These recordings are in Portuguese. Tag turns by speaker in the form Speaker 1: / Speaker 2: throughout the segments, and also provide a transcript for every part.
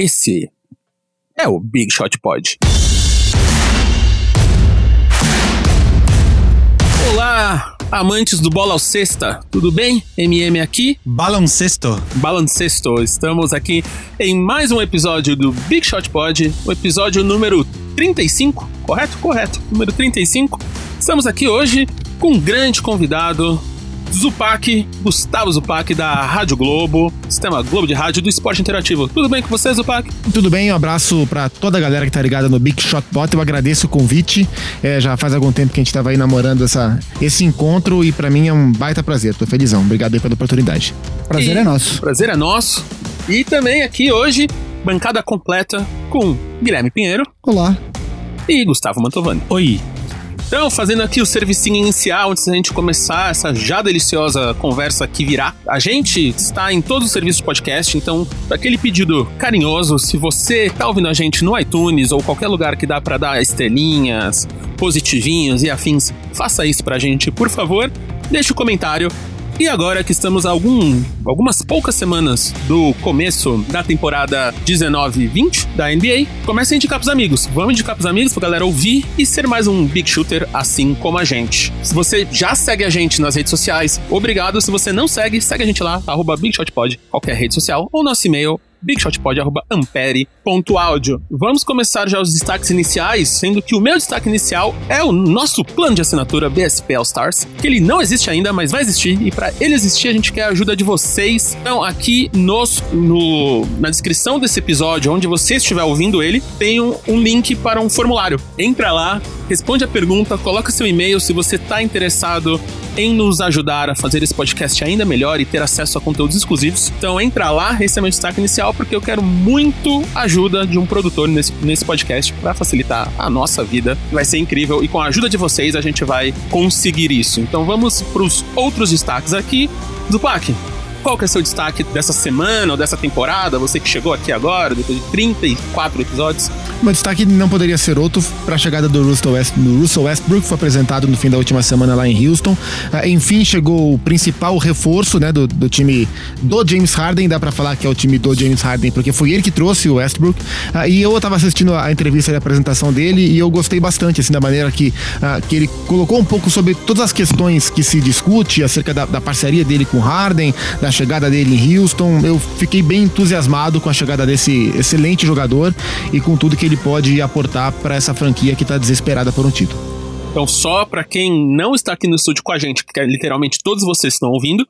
Speaker 1: Esse é o Big Shot Pod. Olá, amantes do bola ao cesta, tudo bem? MM aqui,
Speaker 2: Baloncesto.
Speaker 1: Balancesto. Estamos aqui em mais um episódio do Big Shot Pod, o episódio número 35, correto? Correto, número 35. Estamos aqui hoje com um grande convidado, Zupac, Gustavo Zupac, da Rádio Globo, Sistema Globo de Rádio do Esporte Interativo. Tudo bem com você, Zupac?
Speaker 3: Tudo bem, um abraço pra toda a galera que tá ligada no Big Shot Pot. Eu agradeço o convite. É, já faz algum tempo que a gente tava aí namorando essa, esse encontro e pra mim é um baita prazer. Tô felizão. Obrigado aí pela oportunidade.
Speaker 4: Prazer
Speaker 1: E-
Speaker 4: é nosso.
Speaker 1: Prazer é nosso. E também aqui hoje, bancada completa com Guilherme Pinheiro
Speaker 4: Olá.
Speaker 1: e Gustavo Mantovani.
Speaker 2: Oi.
Speaker 1: Então, fazendo aqui o servicinho inicial antes da gente começar essa já deliciosa conversa que virá. A gente está em todos os serviços de podcast, então, aquele pedido carinhoso, se você tá ouvindo a gente no iTunes ou qualquer lugar que dá pra dar estrelinhas, positivinhos e afins, faça isso pra gente, por favor. Deixe o comentário. E agora que estamos algum, algumas poucas semanas do começo da temporada 19-20 da NBA, comece a indicar pros amigos. Vamos indicar pros amigos pra galera ouvir e ser mais um big shooter assim como a gente. Se você já segue a gente nas redes sociais, obrigado. Se você não segue, segue a gente lá, arroba BigShotPod, qualquer rede social, ou nosso e-mail bigshotpod.ampere.audio. Vamos começar já os destaques iniciais, sendo que o meu destaque inicial é o nosso plano de assinatura BSP All Stars, que ele não existe ainda, mas vai existir, e para ele existir a gente quer a ajuda de vocês. Então, aqui nos, no, na descrição desse episódio, onde você estiver ouvindo ele, tem um, um link para um formulário. Entra lá, responde a pergunta, coloca seu e-mail se você está interessado em nos ajudar a fazer esse podcast ainda melhor e ter acesso a conteúdos exclusivos. Então entra lá, esse é meu destaque inicial, porque eu quero muito ajuda de um produtor nesse, nesse podcast para facilitar a nossa vida. Vai ser incrível e com a ajuda de vocês a gente vai conseguir isso. Então vamos para os outros destaques aqui. Zupac, qual que é seu destaque dessa semana ou dessa temporada? Você que chegou aqui agora, depois de 34 episódios.
Speaker 3: Meu destaque não poderia ser outro para a chegada do Russell, West, do Russell Westbrook, que foi apresentado no fim da última semana lá em Houston. Ah, enfim, chegou o principal reforço né, do, do time do James Harden. Dá para falar que é o time do James Harden, porque foi ele que trouxe o Westbrook. Ah, e eu estava assistindo a entrevista e a apresentação dele e eu gostei bastante, assim, da maneira que, ah, que ele colocou um pouco sobre todas as questões que se discute acerca da, da parceria dele com Harden, da chegada dele em Houston. Eu fiquei bem entusiasmado com a chegada desse excelente jogador e com tudo que ele pode aportar para essa franquia que está desesperada por um título.
Speaker 1: Então, só pra quem não está aqui no estúdio com a gente, porque literalmente todos vocês estão ouvindo,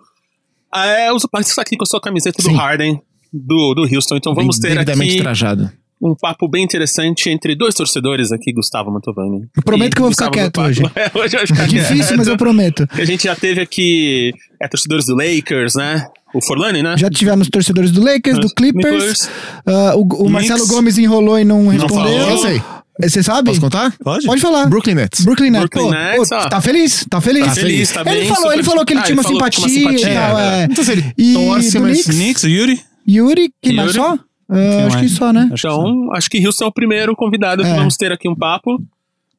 Speaker 1: é o Zupac está aqui com a sua camiseta
Speaker 3: Sim.
Speaker 1: do Harden, do, do Houston. Então vamos
Speaker 3: Bem
Speaker 1: ter aqui
Speaker 3: trajado.
Speaker 1: um papo bem interessante entre dois torcedores aqui, Gustavo Mantovani.
Speaker 4: Eu prometo que eu vou ficar
Speaker 1: Gustavo
Speaker 4: quieto
Speaker 1: Zupac. É, hoje eu vou ficar
Speaker 4: É difícil,
Speaker 1: quieto.
Speaker 4: mas eu prometo.
Speaker 1: A gente já teve aqui é, torcedores do Lakers, né? O Forlani, né?
Speaker 4: Já tivemos torcedores do Lakers, do Clippers. ah, o o Marcelo. Gomes enrolou e não respondeu.
Speaker 2: falou.
Speaker 3: Eu sei.
Speaker 4: Você sabe?
Speaker 3: Posso contar?
Speaker 2: Pode?
Speaker 4: Pode falar.
Speaker 3: Brooklyn Nets.
Speaker 4: Brooklyn Nets.
Speaker 1: Brooklyn
Speaker 4: Pô,
Speaker 1: Nets,
Speaker 4: pô,
Speaker 1: ó.
Speaker 4: tá feliz? Tá feliz?
Speaker 1: Tá feliz, tá
Speaker 4: ele
Speaker 1: bem,
Speaker 4: falou, ele falou que ele
Speaker 1: Ah,
Speaker 4: tinha
Speaker 1: ele
Speaker 4: uma
Speaker 1: que
Speaker 4: simpatia,
Speaker 1: simpatia,
Speaker 4: e tal,
Speaker 1: é.
Speaker 4: é.
Speaker 3: Não sei se ele
Speaker 4: E
Speaker 3: torce, mas
Speaker 4: Knicks?
Speaker 2: Knicks, Yuri?
Speaker 4: Yuri, quem mais só?
Speaker 2: Quem
Speaker 4: acho que só, né?
Speaker 2: Que.
Speaker 1: Então, acho que Houston é o primeiro convidado que
Speaker 4: É.
Speaker 1: vamos ter aqui um papo.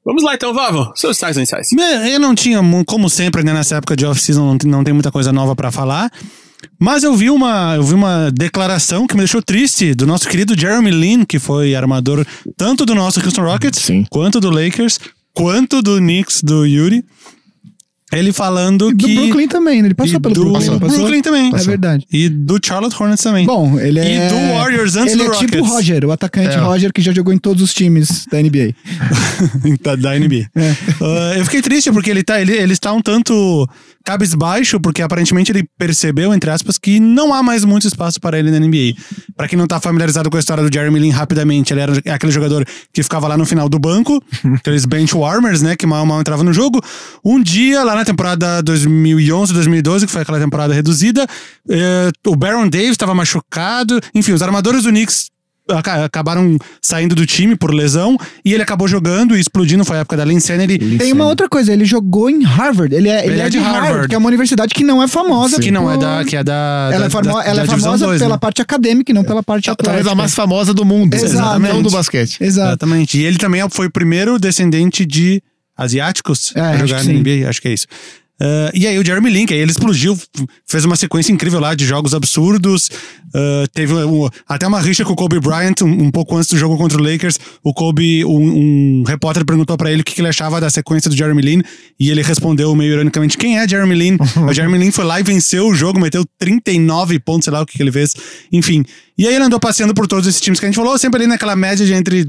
Speaker 1: Vamos lá então, Vavo. Seus iniciais.
Speaker 2: Me- Eu não tinha, como sempre, né, nessa época de off-season, não, tem- não tem muita coisa nova pra falar. Mas eu vi, uma, eu vi uma declaração que me deixou triste do nosso querido Jeremy Lin, que foi armador tanto do nosso Houston Rockets,
Speaker 3: Sim.
Speaker 2: quanto do Lakers, quanto do Knicks, do Yuri. Ele falando
Speaker 4: E do
Speaker 2: que.
Speaker 4: Brooklyn também, né? Ele passou
Speaker 2: e
Speaker 4: pelo
Speaker 2: do
Speaker 4: Brooklyn. passou?
Speaker 2: Brooklyn também.
Speaker 4: É verdade.
Speaker 2: E do Charlotte Hornets também.
Speaker 4: Bom, ele
Speaker 2: E
Speaker 4: é.
Speaker 2: do Warriors antes
Speaker 4: ele
Speaker 2: do
Speaker 4: é tipo o. Roger, o atacante
Speaker 3: É.
Speaker 4: Roger que já jogou em todos os times da NBA.
Speaker 2: da, da NBA.
Speaker 4: É.
Speaker 2: Ah, eu fiquei triste porque ele, tá, ele, ele está um tanto cabisbaixo, porque aparentemente ele percebeu, entre aspas, que não há mais muito espaço para ele na NBA. Pra quem não tá familiarizado com a história do Jeremy Lin, rapidamente, ele era aquele jogador que ficava lá no final do banco, aqueles bench warmers, né, que mal mal entrava no jogo. Um dia, lá na temporada 2011, 2012, que foi aquela temporada reduzida, eh, o Baron Davis estava machucado, enfim, os armadores do Knicks acabaram saindo do time por lesão e ele acabou jogando e explodindo. Foi a época da Lin Sanity.
Speaker 4: Tem uma outra coisa, ele jogou em Harvard. Ele é, ele é de Harvard, que é uma universidade que não é famosa.
Speaker 2: Que não é
Speaker 4: por-
Speaker 2: da. Que é da
Speaker 4: Ela
Speaker 2: da-
Speaker 4: é, famo-
Speaker 2: da-
Speaker 4: ela é famosa
Speaker 2: dois,
Speaker 4: pela
Speaker 2: né?
Speaker 4: parte acadêmica e não pela parte
Speaker 3: Talvez
Speaker 4: atlética.
Speaker 3: a mais famosa do mundo.
Speaker 4: Exatamente.
Speaker 3: Não do basquete.
Speaker 4: Exato.
Speaker 2: Exatamente. E ele também foi o primeiro descendente de asiáticos
Speaker 4: É,
Speaker 2: a jogar na. NBA, acho que é isso. Uh, e aí o Jeremy Lin, aí ele explodiu, fez uma sequência incrível lá de jogos absurdos. Uh, teve um, até uma rixa com o Kobe Bryant um, um, pouco antes do jogo contra o Lakers. O Kobe, um, um repórter perguntou para ele o que, que, ele achava da sequência do Jeremy Lin e ele respondeu meio ironicamente: Quem é Jeremy Lin? o Jeremy Lin foi lá e venceu o jogo, meteu 39 pontos, sei lá o que, que ele fez. Enfim. E aí ele andou passeando por todos esses times que a gente falou, sempre ali naquela média de entre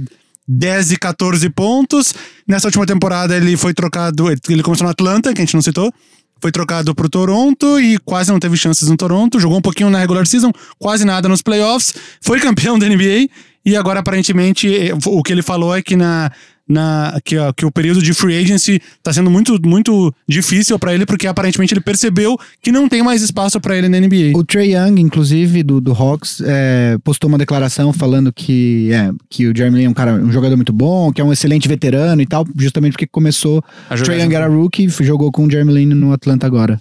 Speaker 2: 10 e 14 pontos. Nessa última temporada ele foi trocado, ele começou no Atlanta, que a gente não citou. Foi trocado pro Toronto e quase não teve chances no Toronto. Jogou um pouquinho na regular season, quase nada nos playoffs. Foi campeão da NBA e agora aparentemente o que ele falou é que na na, que, que o período de free agency tá sendo muito, muito difícil para ele, porque aparentemente ele percebeu que não tem mais espaço para ele na NBA.
Speaker 4: O Trey Young, inclusive, do, do Hawks, é, postou uma declaração falando que, é, que o Jeremy Lin é um, cara, um jogador muito bom, que é um excelente veterano e tal, justamente porque começou. O Trey Young era rookie, jogou com o Jeremy Lin no Atlanta agora.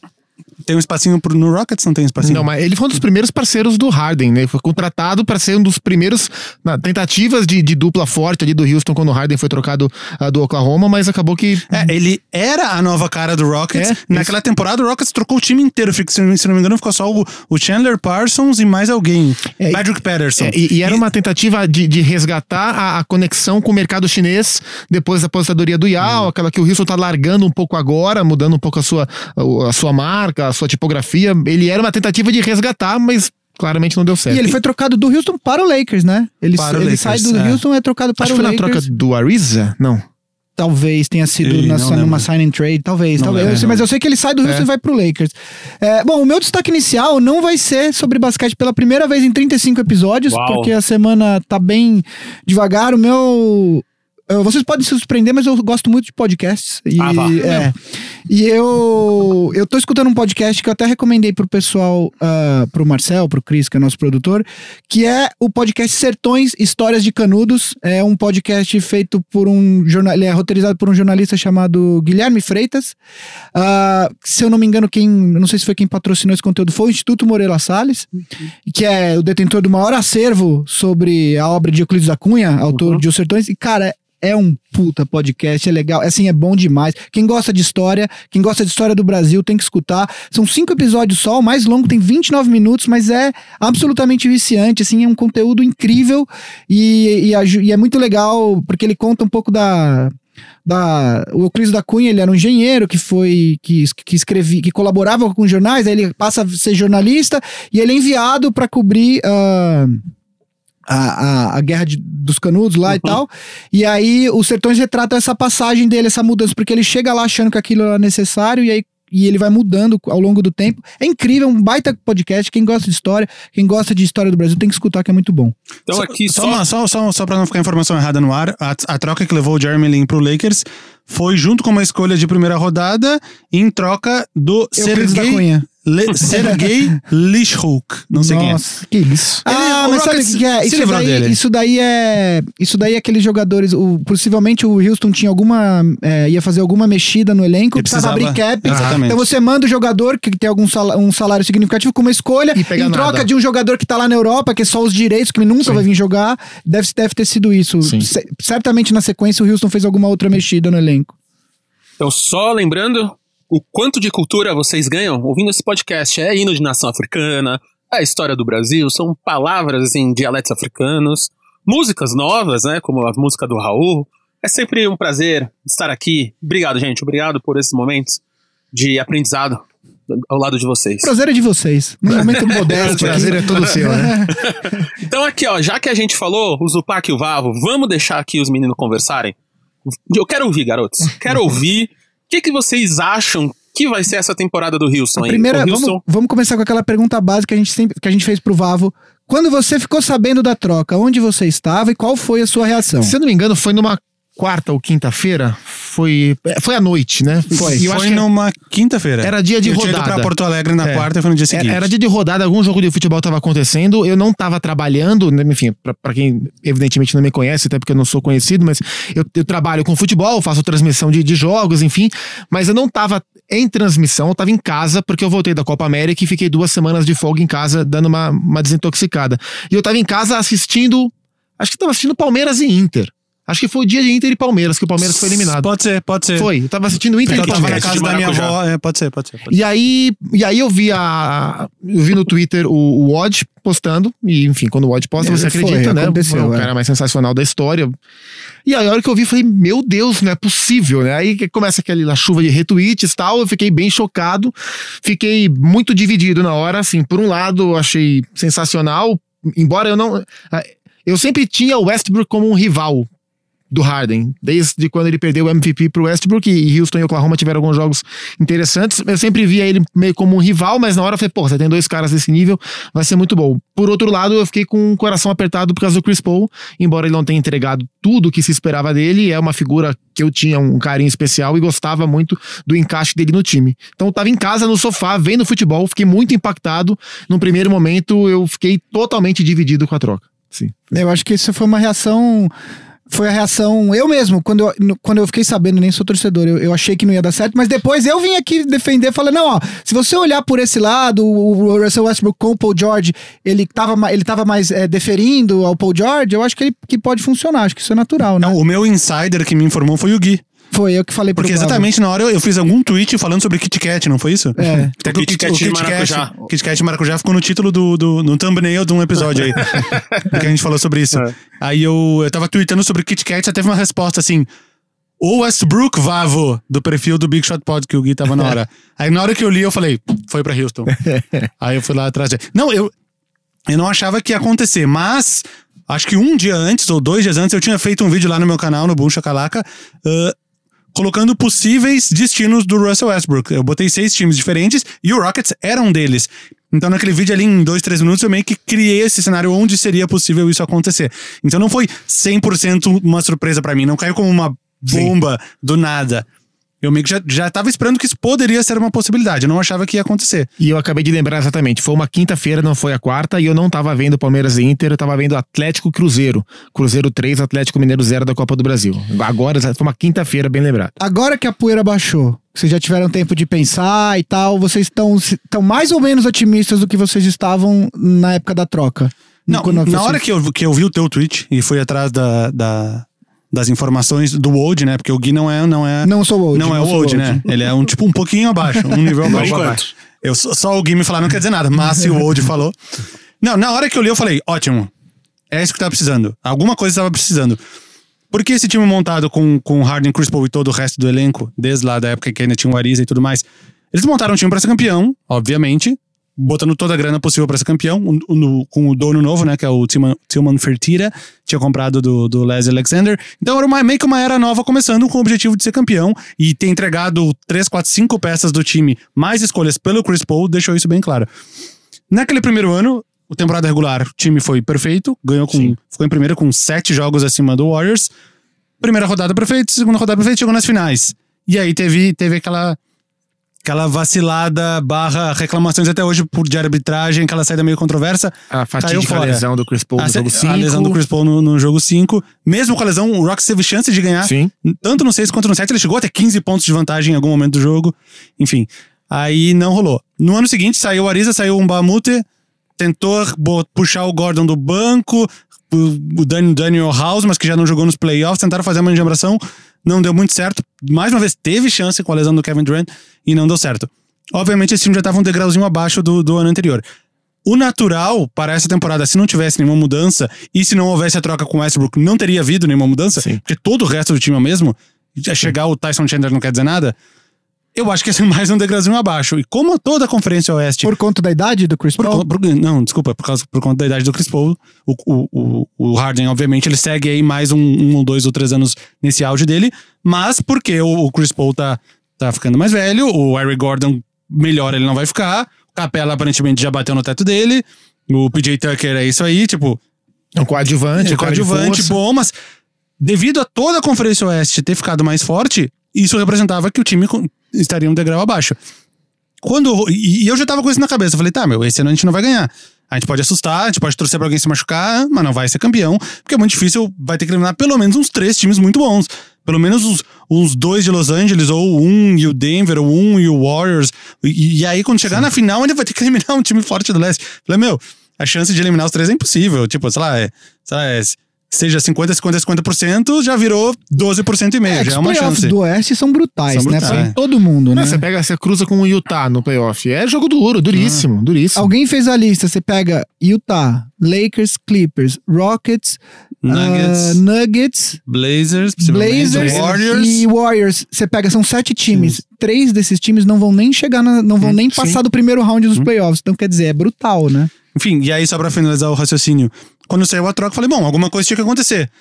Speaker 2: Tem um espacinho pro, no Rockets? Não tem um espacinho?
Speaker 3: Não, mas ele foi um dos primeiros parceiros do Harden, né? Foi contratado para ser um dos primeiros na, tentativas de, de, dupla forte ali do Houston quando o Harden foi trocado uh, do Oklahoma, mas acabou que.
Speaker 2: É, ele era a nova cara do Rockets. É, Naquela temporada, o Rockets trocou o time inteiro. Se não me engano, ficou só o, o Chandler Parsons e mais alguém. É, Patrick Patterson. É,
Speaker 3: e, e, era uma tentativa de, de resgatar a, a, conexão com o mercado chinês depois da aposentadoria do Yao, hum. aquela que o Houston tá largando um pouco agora, mudando um pouco a sua, a, a sua marca, a sua tipografia. Ele era uma tentativa de resgatar, mas claramente não deu certo.
Speaker 4: E ele foi trocado do Houston para o Lakers, né? Ele, ele Lakers, sai do é. Houston e é trocado para Acho o Lakers.
Speaker 3: foi na troca do Ariza? Não.
Speaker 4: Talvez tenha sido na, numa sign and trade, talvez, não talvez. Lembro, eu sei, mas eu sei que ele sai do Houston é. e vai pro Lakers. É, bom, o meu destaque inicial não vai ser sobre basquete pela primeira vez em 35 episódios, Uau. porque a semana tá bem devagar. O meu vocês podem se surpreender, mas eu gosto muito de podcasts. E, ah, vá. É, e eu, eu tô escutando um podcast que eu até recomendei pro pessoal, uh, pro Marcel, pro Cris, que é nosso produtor, que é o podcast Sertões Histórias de Canudos. É um podcast feito por um jornal, ele é roteirizado por um jornalista chamado Guilherme Freitas. Uh, se eu não me engano, quem, não sei se foi quem patrocinou esse conteúdo, foi o Instituto Moreira Salles, uhum. que é o detentor do maior acervo sobre a obra de Euclides da Cunha, autor uhum. de Os Sertões. E, cara, é um puta podcast, é legal, assim, é bom demais. Quem gosta de história, quem gosta de história do Brasil tem que escutar. São cinco episódios só, o mais longo tem 29 minutos, mas é absolutamente viciante, assim, é um conteúdo incrível e, e, e é muito legal porque ele conta um pouco da da o Euclides da Cunha, ele era um engenheiro que foi que, que que colaborava com jornais, aí ele passa a ser jornalista e ele é enviado para cobrir uh, a, a, a guerra de, dos canudos lá uhum. e tal. E aí os sertões retratam essa passagem dele, essa mudança, porque ele chega lá achando que aquilo era necessário e aí e ele vai mudando ao longo do tempo. É incrível, é um baita podcast. Quem gosta de história, quem gosta de história do Brasil tem que escutar, que é muito bom.
Speaker 2: Então só, aqui só... Só, uma, só, só, só pra não ficar informação errada no ar, a, a troca que levou o Jeremy Lin pro Lakers foi junto com uma escolha de primeira rodada em troca do Sergei Le Sergei Lishhouk. Não sei
Speaker 4: Nossa,
Speaker 2: quem
Speaker 4: é. que isso. Ah, mas sabe o que é? Isso daí, isso daí, é. Isso daí é aqueles jogadores. O, possivelmente o Houston tinha alguma. É, ia fazer alguma mexida no elenco, precisava abrir cap. Exatamente. Então você manda o jogador que tem algum salário, um salário significativo com uma escolha em nada. troca de um jogador que tá lá na Europa, que é só os direitos, que nunca Sim. vai vir jogar. Deve, deve ter sido isso. Certamente na sequência o Houston fez alguma outra mexida no elenco.
Speaker 1: Então, só lembrando, o quanto de cultura vocês ganham ouvindo esse podcast. É hino de nação africana, é a história do Brasil, são palavras em dialetos africanos, músicas novas, né, como a música do Raul. É sempre um prazer estar aqui. Obrigado, gente. Obrigado por esses momentos de aprendizado ao lado de vocês.
Speaker 4: Prazer é de vocês. No momento modesto.
Speaker 3: o prazer é todo seu, né?
Speaker 1: então aqui, ó, já que a gente falou, o Zupac e o Vavo, vamos deixar aqui os meninos conversarem? Eu quero ouvir, garotos. Quero ouvir que, que vocês acham que vai ser essa temporada do Houston?
Speaker 4: aí? primeira, Houston... Vamos, vamos, começar com aquela pergunta básica que a gente, sempre, que a gente fez pro Vavo. Quando você ficou sabendo da troca, onde você estava e qual foi a sua reação?
Speaker 3: Se eu não me engano, foi numa quarta ou quinta-feira, foi foi à noite, né?
Speaker 2: Foi. E foi numa quinta-feira.
Speaker 3: Era dia de eu rodada.
Speaker 2: Tinha ido pra Porto Alegre na é. quarta e foi no dia seguinte.
Speaker 3: Era, era, dia de rodada, algum jogo de futebol estava acontecendo. Eu não estava trabalhando, né? enfim, para quem evidentemente não me conhece, até porque eu não sou conhecido, mas eu, eu trabalho com futebol, faço transmissão de, de jogos, enfim. Mas eu não estava em transmissão, eu estava em casa, porque eu voltei da Copa América e fiquei duas semanas de folga em casa, dando uma, uma desintoxicada. E eu estava em casa assistindo. Acho que estava assistindo Palmeiras e Inter Acho que foi o dia de Inter e Palmeiras, que o Palmeiras foi eliminado.
Speaker 2: Pode ser, pode ser.
Speaker 3: Foi, eu tava assistindo Inter
Speaker 2: eu
Speaker 3: e Palmeiras.
Speaker 2: tava na casa da minha avó, é, pode ser, pode ser. Pode
Speaker 3: e, aí, e aí eu vi a. Eu vi no Twitter o, o Odd postando, e enfim, quando o Odd posta, você foi, acredita, né?
Speaker 4: Aconteceu,
Speaker 3: é o cara mais sensacional da história. E aí, a hora que eu vi, falei, meu Deus, não é possível, né? Aí começa aquela chuva de retweets e tal, eu fiquei bem chocado, fiquei muito dividido na hora, assim, por um lado, achei sensacional, embora eu não. Eu sempre tinha o Westbrook como um rival do Harden. Desde quando ele perdeu o MVP pro Westbrook e Houston e Oklahoma tiveram alguns jogos interessantes. Eu sempre via ele meio como um rival, mas na hora eu falei, pô, você tem dois caras desse nível, vai ser muito bom. Por outro lado, eu fiquei com o coração apertado por causa do Chris Paul, embora ele não tenha entregado tudo o que se esperava dele, é uma figura que eu tinha um carinho especial e gostava muito do encaixe dele no time. Então eu tava em casa no sofá vendo futebol, fiquei muito impactado. Num primeiro momento eu fiquei totalmente dividido com a troca. Sim.
Speaker 4: Eu acho que isso foi uma reação foi a reação. Eu mesmo, quando eu, quando eu fiquei sabendo, nem sou torcedor, eu, eu achei que não ia dar certo, mas depois eu vim aqui defender, falei, não, ó, se você olhar por esse lado, o Russell Westbrook com o Paul George, ele tava, ele tava mais é, deferindo ao Paul George, eu acho que ele que pode funcionar, acho que isso é natural, né?
Speaker 2: Não, o meu insider que me informou foi o Gui.
Speaker 4: Foi eu que falei
Speaker 2: Porque exatamente na hora eu, eu, fiz algum tweet falando sobre Kit Kat, não foi isso?
Speaker 4: É.
Speaker 2: Até que o Kit Kat de maracujá. Kit Kat maracujá ficou no título do, do no thumbnail de um episódio aí. que a gente falou sobre isso. É. Aí eu, eu tava tweetando sobre Kit Kat, já teve uma resposta assim. O Westbrook Vavo, do perfil do Big Shot Pod, que o Gui tava na hora. Aí na hora que eu li, eu falei, foi pra Houston. aí eu fui lá atrás. Não, eu, eu não achava que ia acontecer, mas acho que um dia antes, ou dois dias antes, eu tinha feito um vídeo lá no meu canal, no Boom Chacalaca, uh, colocando possíveis destinos do Russell Westbrook. Eu botei seis times diferentes e o Rockets era um deles. Então, naquele vídeo ali, em dois, três minutos, eu meio que criei esse cenário onde seria possível isso acontecer. Então, não foi 100% uma surpresa para mim. Não caiu como uma bomba Sim. do nada. Eu meio que já, já tava esperando que isso poderia ser uma possibilidade. Eu não achava que ia acontecer.
Speaker 3: E eu acabei de lembrar exatamente. Foi uma quinta-feira, não foi a quarta, e eu não tava vendo Palmeiras e Inter, eu tava vendo Atlético Cruzeiro. Cruzeiro 3, Atlético Mineiro 0 da Copa do Brasil. Agora, foi uma quinta-feira, bem lembrado.
Speaker 4: Agora que a poeira baixou, vocês já tiveram tempo de pensar e tal, vocês estão, estão mais ou menos otimistas do que vocês estavam na época da troca?
Speaker 2: Não, na hora que eu, que eu vi o teu tweet e fui atrás da, da, das informações do Old, né? Porque o Gui não é. Não, é,
Speaker 4: não sou o Old.
Speaker 2: Não, é o Old, né? Ele é um tipo um pouquinho abaixo, um nível abaixo. abaixo. Eu, só o Gui me falar não quer dizer nada, mas se o Old falou. Não, na hora que eu li, eu falei, ótimo. É isso que tava precisando. Alguma coisa estava precisando. Porque esse time montado com, com Harden, Chris Paul e todo o resto do elenco, desde lá da época que ainda tinha o Ariza e tudo mais, eles montaram um time para ser campeão, obviamente, botando toda a grana possível para ser campeão, no, com o dono novo, né, que é o Tilman Fertira, tinha comprado do, do Les Alexander. Então era uma, meio que uma era nova começando com o objetivo de ser campeão e ter entregado 3, 4, 5 peças do time, mais escolhas pelo Chris Paul, deixou isso bem claro. Naquele primeiro ano, o temporada regular, o time foi perfeito, ganhou com, Sim. ficou em primeiro com 7 jogos acima do Warriors. Primeira rodada perfeita, segunda rodada perfeita, chegou nas finais. E aí teve, teve aquela aquela vacilada barra reclamações até hoje por de arbitragem, aquela saída meio controversa.
Speaker 3: A fatídica lesão do Chris Paul no a, jogo 5.
Speaker 2: A lesão do Chris Paul no, no jogo 5. Mesmo com a lesão, o Rocks teve chance de ganhar.
Speaker 3: Sim.
Speaker 2: Tanto no 6 quanto no 7. Ele chegou até 15 pontos de vantagem em algum momento do jogo. Enfim, aí não rolou. No ano seguinte saiu o Ariza, saiu o Mbamute, tentou puxar o Gordon do banco, o Daniel House, mas que já não jogou nos playoffs, tentaram fazer uma engembração não deu muito certo. Mais uma vez, teve chance com a lesão do Kevin Durant e não deu certo. Obviamente, esse time já estava um degrauzinho abaixo do, do ano anterior. O natural para essa temporada, se não tivesse nenhuma mudança e se não houvesse a troca com o Westbrook, não teria havido nenhuma mudança, Sim. porque todo o resto do time é o mesmo. Chegar o Tyson Chandler não quer dizer nada eu acho que ser mais um degrauzinho abaixo. E como toda a Conferência Oeste.
Speaker 4: Por conta da idade do Chris Paul?
Speaker 2: Por, por, não, desculpa, por, causa, por conta da idade do Chris Paul. O, o, o, Harden, obviamente, ele segue aí mais um, um, dois ou três anos nesse auge dele. Mas porque o, o Chris Paul tá, tá ficando mais velho, o Eric Gordon melhor ele não vai ficar. O Capela aparentemente já bateu no teto dele. O PJ Tucker é isso aí, tipo.
Speaker 3: É um coadjuvante,
Speaker 2: é um coadjuvante bom, mas devido a toda a Conferência Oeste ter ficado mais forte, isso representava que o time estaria um degrau abaixo. Quando, e eu já tava com isso na cabeça. Eu falei, tá, meu, esse ano a gente não vai ganhar. A gente pode assustar, a gente pode torcer pra alguém se machucar, mas não vai ser campeão, porque é muito difícil, vai ter que eliminar pelo menos uns três times muito bons. Pelo menos os, os dois de Los Angeles, ou um e o Denver, ou um e o Warriors. E, e aí, quando chegar Sim. na final, ele vai ter que eliminar um time forte do leste. Eu falei, meu, a chance de eliminar os três é impossível. Tipo, sei lá, é, sei lá, é seja 50, 50, 50%, já virou 12% e meio. É, já é uma chance.
Speaker 4: do Oeste são brutais, são né? Brutais. Pra todo mundo, né?
Speaker 3: Você pega, você cruza com o Utah no playoff. É jogo duro, duríssimo, ah. duríssimo.
Speaker 4: Alguém fez a lista, você pega Utah, Lakers, Clippers, Rockets, Nuggets, uh, Nuggets
Speaker 2: Blazers,
Speaker 4: Blazers Warriors. e Warriors. Você pega, são sete times. Sim. Três desses times não vão nem chegar, na, não vão hum, nem passar sim. do primeiro round dos hum. playoffs. Então, quer dizer, é brutal, né?
Speaker 2: Enfim, e aí só pra finalizar o raciocínio. Quando saiu a troca, eu falei, bom, alguma coisa tinha que acontecer.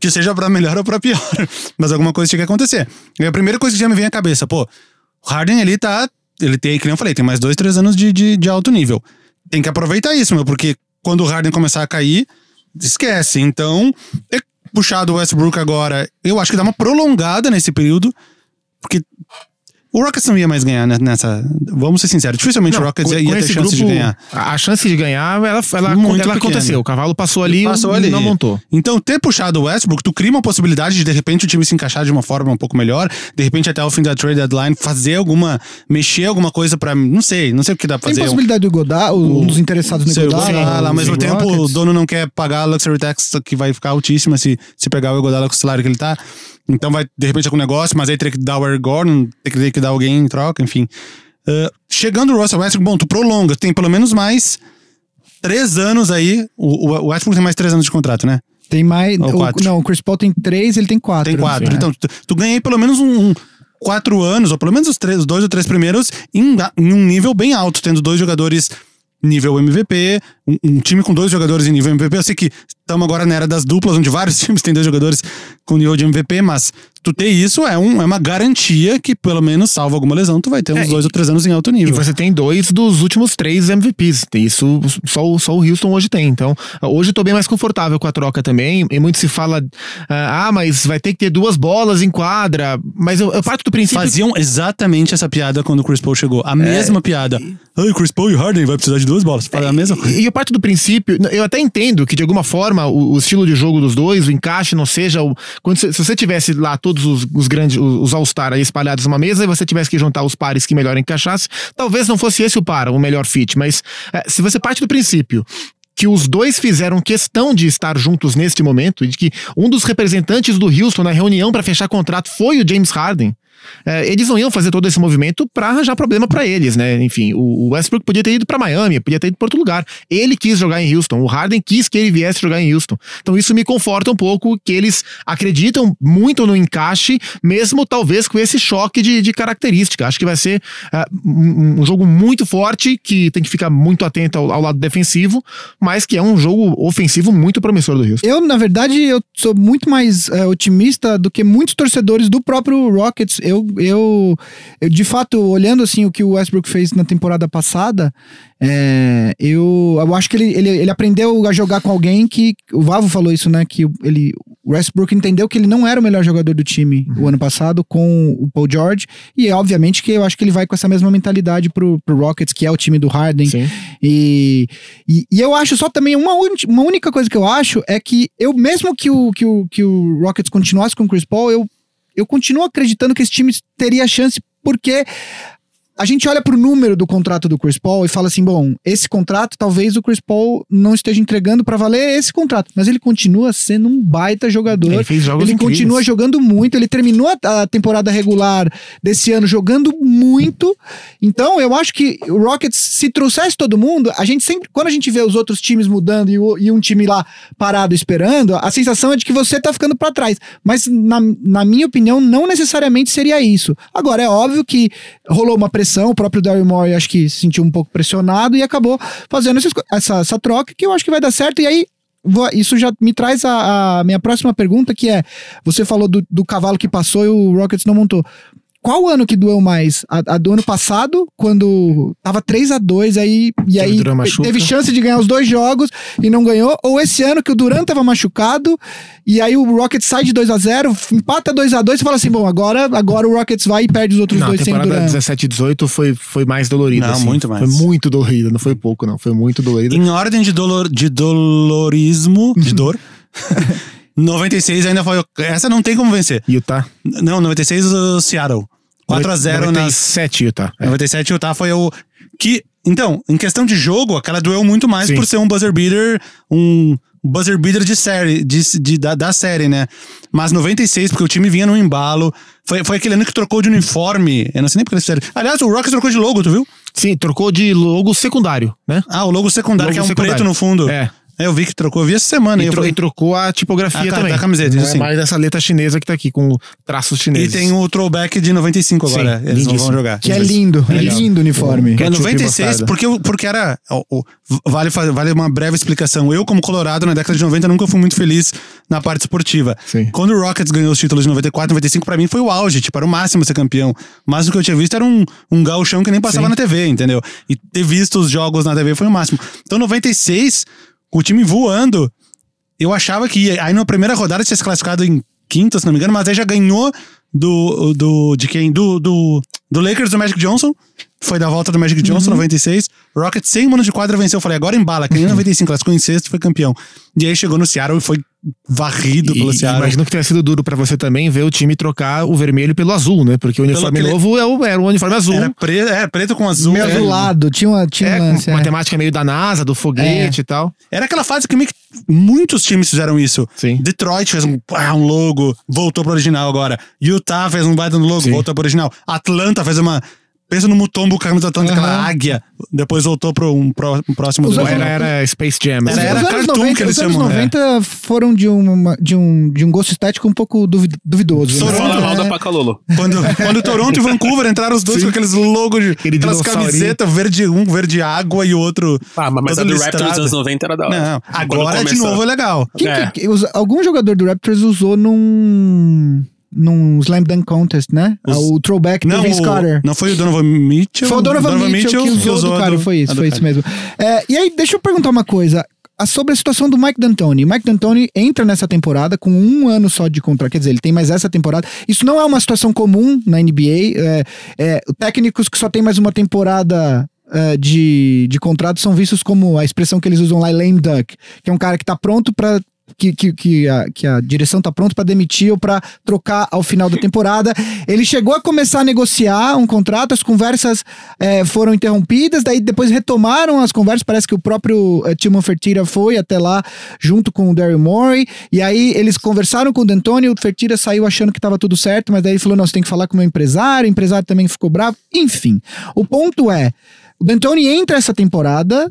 Speaker 2: Que seja pra melhor ou pra pior. Mas alguma coisa tinha que acontecer. E a primeira coisa que já me vem à cabeça, pô, o Harden ele tá. Ele tem, que nem eu falei, tem mais dois, três anos de, de, de alto nível. Tem que aproveitar isso, meu, porque quando o Harden começar a cair, esquece. Então, ter puxado o Westbrook agora, eu acho que dá uma prolongada nesse período, porque o Rockets não ia mais ganhar nessa. Vamos ser sinceros, dificilmente não, o Rockets com, ia ter chance grupo, de ganhar.
Speaker 3: A chance de ganhar, ela, ela, Muito ela aconteceu. O cavalo passou ali passou ali. não montou.
Speaker 2: Então, ter puxado o Westbrook, tu cria uma possibilidade de de repente o time se encaixar de uma forma um pouco melhor, de repente até o fim da trade deadline fazer alguma. mexer alguma coisa pra. Não sei, não sei o que dá pra fazer.
Speaker 4: Tem possibilidade do Godard, um dos interessados no Godard.
Speaker 2: Lá, ao mesmo tempo, Rockets. o dono não quer pagar a luxury tax que vai ficar altíssima se, se pegar o Godard com o salário que ele tá. Então vai, de repente, algum negócio, mas aí teria que dar o Eric Gordon, teria que dar alguém em troca, enfim. Uh, chegando o Russell Westbrook, bom, tu prolonga, tem pelo menos mais três anos aí. O, o Westbrook tem mais três anos de contrato, né?
Speaker 4: Tem mais. O, não, o Chris Paul tem três, ele tem quatro.
Speaker 2: Tem quatro. Então, tu, tu ganha aí pelo menos um, um, quatro anos, ou pelo menos os, três, os dois ou três primeiros, em, em um nível bem alto, tendo dois jogadores nível MVP, um, um, time com dois jogadores em nível MVP. Eu sei que estamos agora na era das duplas, onde vários times têm dois jogadores com nível de MVP, mas tu ter isso é, um, é uma garantia que, pelo menos, salvo alguma lesão, tu vai ter uns é, dois ou três anos em alto nível.
Speaker 3: E você tem dois dos últimos três MVPs. Isso só, só o Houston hoje tem. Então, hoje eu tô bem mais confortável com a troca também. E muito se fala, ah, mas vai ter que ter duas bolas em quadra. Mas eu, eu parto do princípio.
Speaker 2: Faziam exatamente essa piada quando o Chris Paul chegou. A é... mesma piada. Ai, Chris Paul e Harden vai precisar de duas bolas. Fala a mesma coisa.
Speaker 3: E eu parto do princípio, eu até entendo que de alguma forma o, o estilo de jogo dos dois, o encaixe não seja o. Quando, se, se você tivesse lá todos os, os grandes, os, All-Star espalhados numa mesa e você tivesse que juntar os pares que melhor encaixasse, talvez não fosse esse o par, o melhor fit. Mas é, se você parte do princípio que os dois fizeram questão de estar juntos neste momento e de que um dos representantes do Houston na reunião para fechar contrato foi o James Harden. É, eles não iam fazer todo esse movimento para arranjar problema para eles, né? Enfim, o, Westbrook podia ter ido para Miami, podia ter ido para outro lugar. Ele quis jogar em Houston, o Harden quis que ele viesse jogar em Houston. Então isso me conforta um pouco que eles acreditam muito no encaixe, mesmo talvez com esse choque de, de característica. Acho que vai ser uh, um, um, jogo muito forte, que tem que ficar muito atento ao, ao, lado defensivo, mas que é um jogo ofensivo muito promissor do Houston.
Speaker 4: Eu, na verdade, eu sou muito mais uh, otimista do que muitos torcedores do próprio Rockets eu, eu, eu, de fato, olhando assim o que o Westbrook fez na temporada passada, é, eu, eu acho que ele, ele, ele aprendeu a jogar com alguém que. O Vavo falou isso, né? Que ele, o Westbrook entendeu que ele não era o melhor jogador do time uhum. o ano passado com o Paul George. E obviamente que eu acho que ele vai com essa mesma mentalidade pro, pro Rockets, que é o time do Harden. E, e, e, eu acho só também uma, uma única coisa que eu acho é que eu, mesmo que o, que o, que o Rockets continuasse com o Chris Paul, eu eu continuo acreditando que esse time teria chance porque a gente olha pro número do contrato do Chris Paul e fala assim: bom, esse contrato talvez o Chris Paul não esteja entregando para valer esse contrato, mas ele continua sendo um baita jogador. Ele, fez jogos ele continua jogando muito, ele terminou a, temporada regular desse ano jogando muito. Então, eu acho que o Rockets, se trouxesse todo mundo, a gente sempre, quando a gente vê os outros times mudando e, e um time lá parado esperando, a sensação é de que você tá ficando para trás. Mas, na, na minha opinião, não necessariamente seria isso. Agora, é óbvio que rolou uma pressão pressão. O próprio Daryl Morey acho que se sentiu um pouco pressionado e acabou fazendo essa, essa troca que eu acho que vai dar certo. E aí isso já me traz a, a, minha próxima pergunta, que é: você falou do, do, cavalo que passou e o Rockets não montou. Qual ano que doeu mais? A, a do ano passado, quando tava 3 a 2 aí, e aí teve chance de ganhar os dois jogos e não ganhou? Ou esse ano que o Durant tava machucado e aí o Rockets sai de 2 a 0 empata 2 a 2 e fala assim, bom, agora, agora o Rockets vai e perde os outros não, dois sem Durant. A temporada
Speaker 3: 17 e 18 foi, foi mais dolorida.
Speaker 2: Não,
Speaker 3: assim.
Speaker 2: muito mais.
Speaker 3: Foi muito dolorida, não foi pouco não, foi muito dolorida.
Speaker 2: Em ordem de, dolor, de dolorismo, de dor... 96 ainda foi. Essa não tem como vencer.
Speaker 3: Utah?
Speaker 2: Não, 96 o Seattle. 4x0
Speaker 3: nas. 97 Utah.
Speaker 2: É. 97 Utah foi o. Que. Então, em questão de jogo, aquela doeu muito mais Sim. por ser um buzzer beater, um buzzer beater de série, de, de da, da, série, né? Mas 96, porque o time vinha no embalo. Foi, foi aquele ano que trocou de uniforme. Eu não sei nem porque eles fizeram. Aliás, o Rockets trocou de logo, tu viu?
Speaker 3: Sim, trocou de logo secundário, né?
Speaker 2: Ah, o logo secundário, logo que é um secundário. preto no fundo.
Speaker 3: É.
Speaker 2: É, eu vi que trocou, eu vi essa semana.
Speaker 3: E, tro e trocou a tipografia a, também. A
Speaker 2: camiseta,
Speaker 3: não
Speaker 2: é
Speaker 3: mais essa letra chinesa que tá aqui, com traços chineses.
Speaker 2: E tem o throwback de 95 agora, Sim, eles não vão jogar.
Speaker 4: Que é lindo, é lindo o uniforme.
Speaker 2: É 96, porque, porque era... vale, vale uma breve explicação. Eu, como colorado, na década de 90, nunca fui muito feliz na parte esportiva.
Speaker 3: Sim.
Speaker 2: Quando o Rockets ganhou os títulos de 94, 95, pra mim foi o auge, tipo, era o máximo ser campeão. Mas o que eu tinha visto era um, um gauchão que nem passava Sim. na TV, entendeu? E ter visto os jogos na TV foi o máximo. Então, 96 o time voando. Eu achava que aí na primeira rodada tinha se classificado em quinta, se não me engano, mas aí já ganhou do, do de quem? Do, do, do Lakers do Magic Johnson. Foi da volta do Magic Johnson, uhum. 96. Rocket sem mano de quadra venceu. Eu falei, agora embala. Quem em 95 classificou em sexto foi campeão. E aí chegou no Seattle e foi varrido pelo Seattle.
Speaker 3: Imagino que tenha sido duro para você também ver o time trocar o vermelho pelo azul, né? Porque o uniforme novo é o, era o uniforme azul.
Speaker 2: Era preto, é, preto com azul.
Speaker 4: Meio
Speaker 2: é,
Speaker 4: azulado, tinha uma, tinha
Speaker 3: é, lance, uma é. temática meio da NASA, do foguete é. e tal.
Speaker 2: Era aquela fase que, que muitos times fizeram isso.
Speaker 3: Sim.
Speaker 2: Detroit fez um, ah, um logo, voltou pro original agora. Utah fez um baita no logo, Sim. voltou pro original. Atlanta fez uma Pensa no Mutombo caindo da tanto aquela águia. Depois voltou para um, pro, um próximo.
Speaker 3: Os era, era Space Jam.
Speaker 2: Era, era cartoon 90, que eles
Speaker 4: chamam.
Speaker 2: Os
Speaker 4: anos 90 é. foram de, uma, de, um, de um gosto estético um pouco duvidoso.
Speaker 1: Toronto, né? Fala mal da Pacalolo.
Speaker 2: Quando, quando Toronto e Vancouver entraram os dois Sim. com aqueles logos de Aquele aquelas camisetas, verde, um verde água e outro.
Speaker 1: Ah, mas a do Raptors dos anos 90 era da hora.
Speaker 2: Não, agora de novo é legal.
Speaker 4: Quem, é. Que, algum jogador do Raptors usou num num Slam Dunk Contest, né? Os... O throwback
Speaker 2: não,
Speaker 4: do Vince Carter.
Speaker 2: Não foi o Donovan Mitchell?
Speaker 4: Foi o Donovan, Donovan Mitchell, Mitchell, que usou, usou do Carter, foi isso, foi isso mesmo. É, e aí, deixa eu perguntar uma coisa. Sobre a situação do Mike D'Antoni. Mike D'Antoni entra nessa temporada com um ano só de contrato, quer dizer, ele tem mais essa temporada. Isso não é uma situação comum na NBA. É, é, técnicos que só tem mais uma temporada Uh, de, de contrato são vistos como a expressão que eles usam lá, lame duck, que é um cara que está pronto para que, que, que, a, que a direção tá pronta para demitir ou para trocar ao final da temporada. Ele chegou a começar a negociar um contrato, as conversas é, foram interrompidas, daí depois retomaram as conversas. Parece que o próprio é, Timo Fertira foi até lá junto com o Daryl Morey, e aí eles conversaram com o D'Antoni. O Fertira saiu achando que estava tudo certo, mas daí ele falou: não, você tem que falar com o meu empresário. O empresário também ficou bravo. Enfim, o ponto é. O D'Antoni entra essa temporada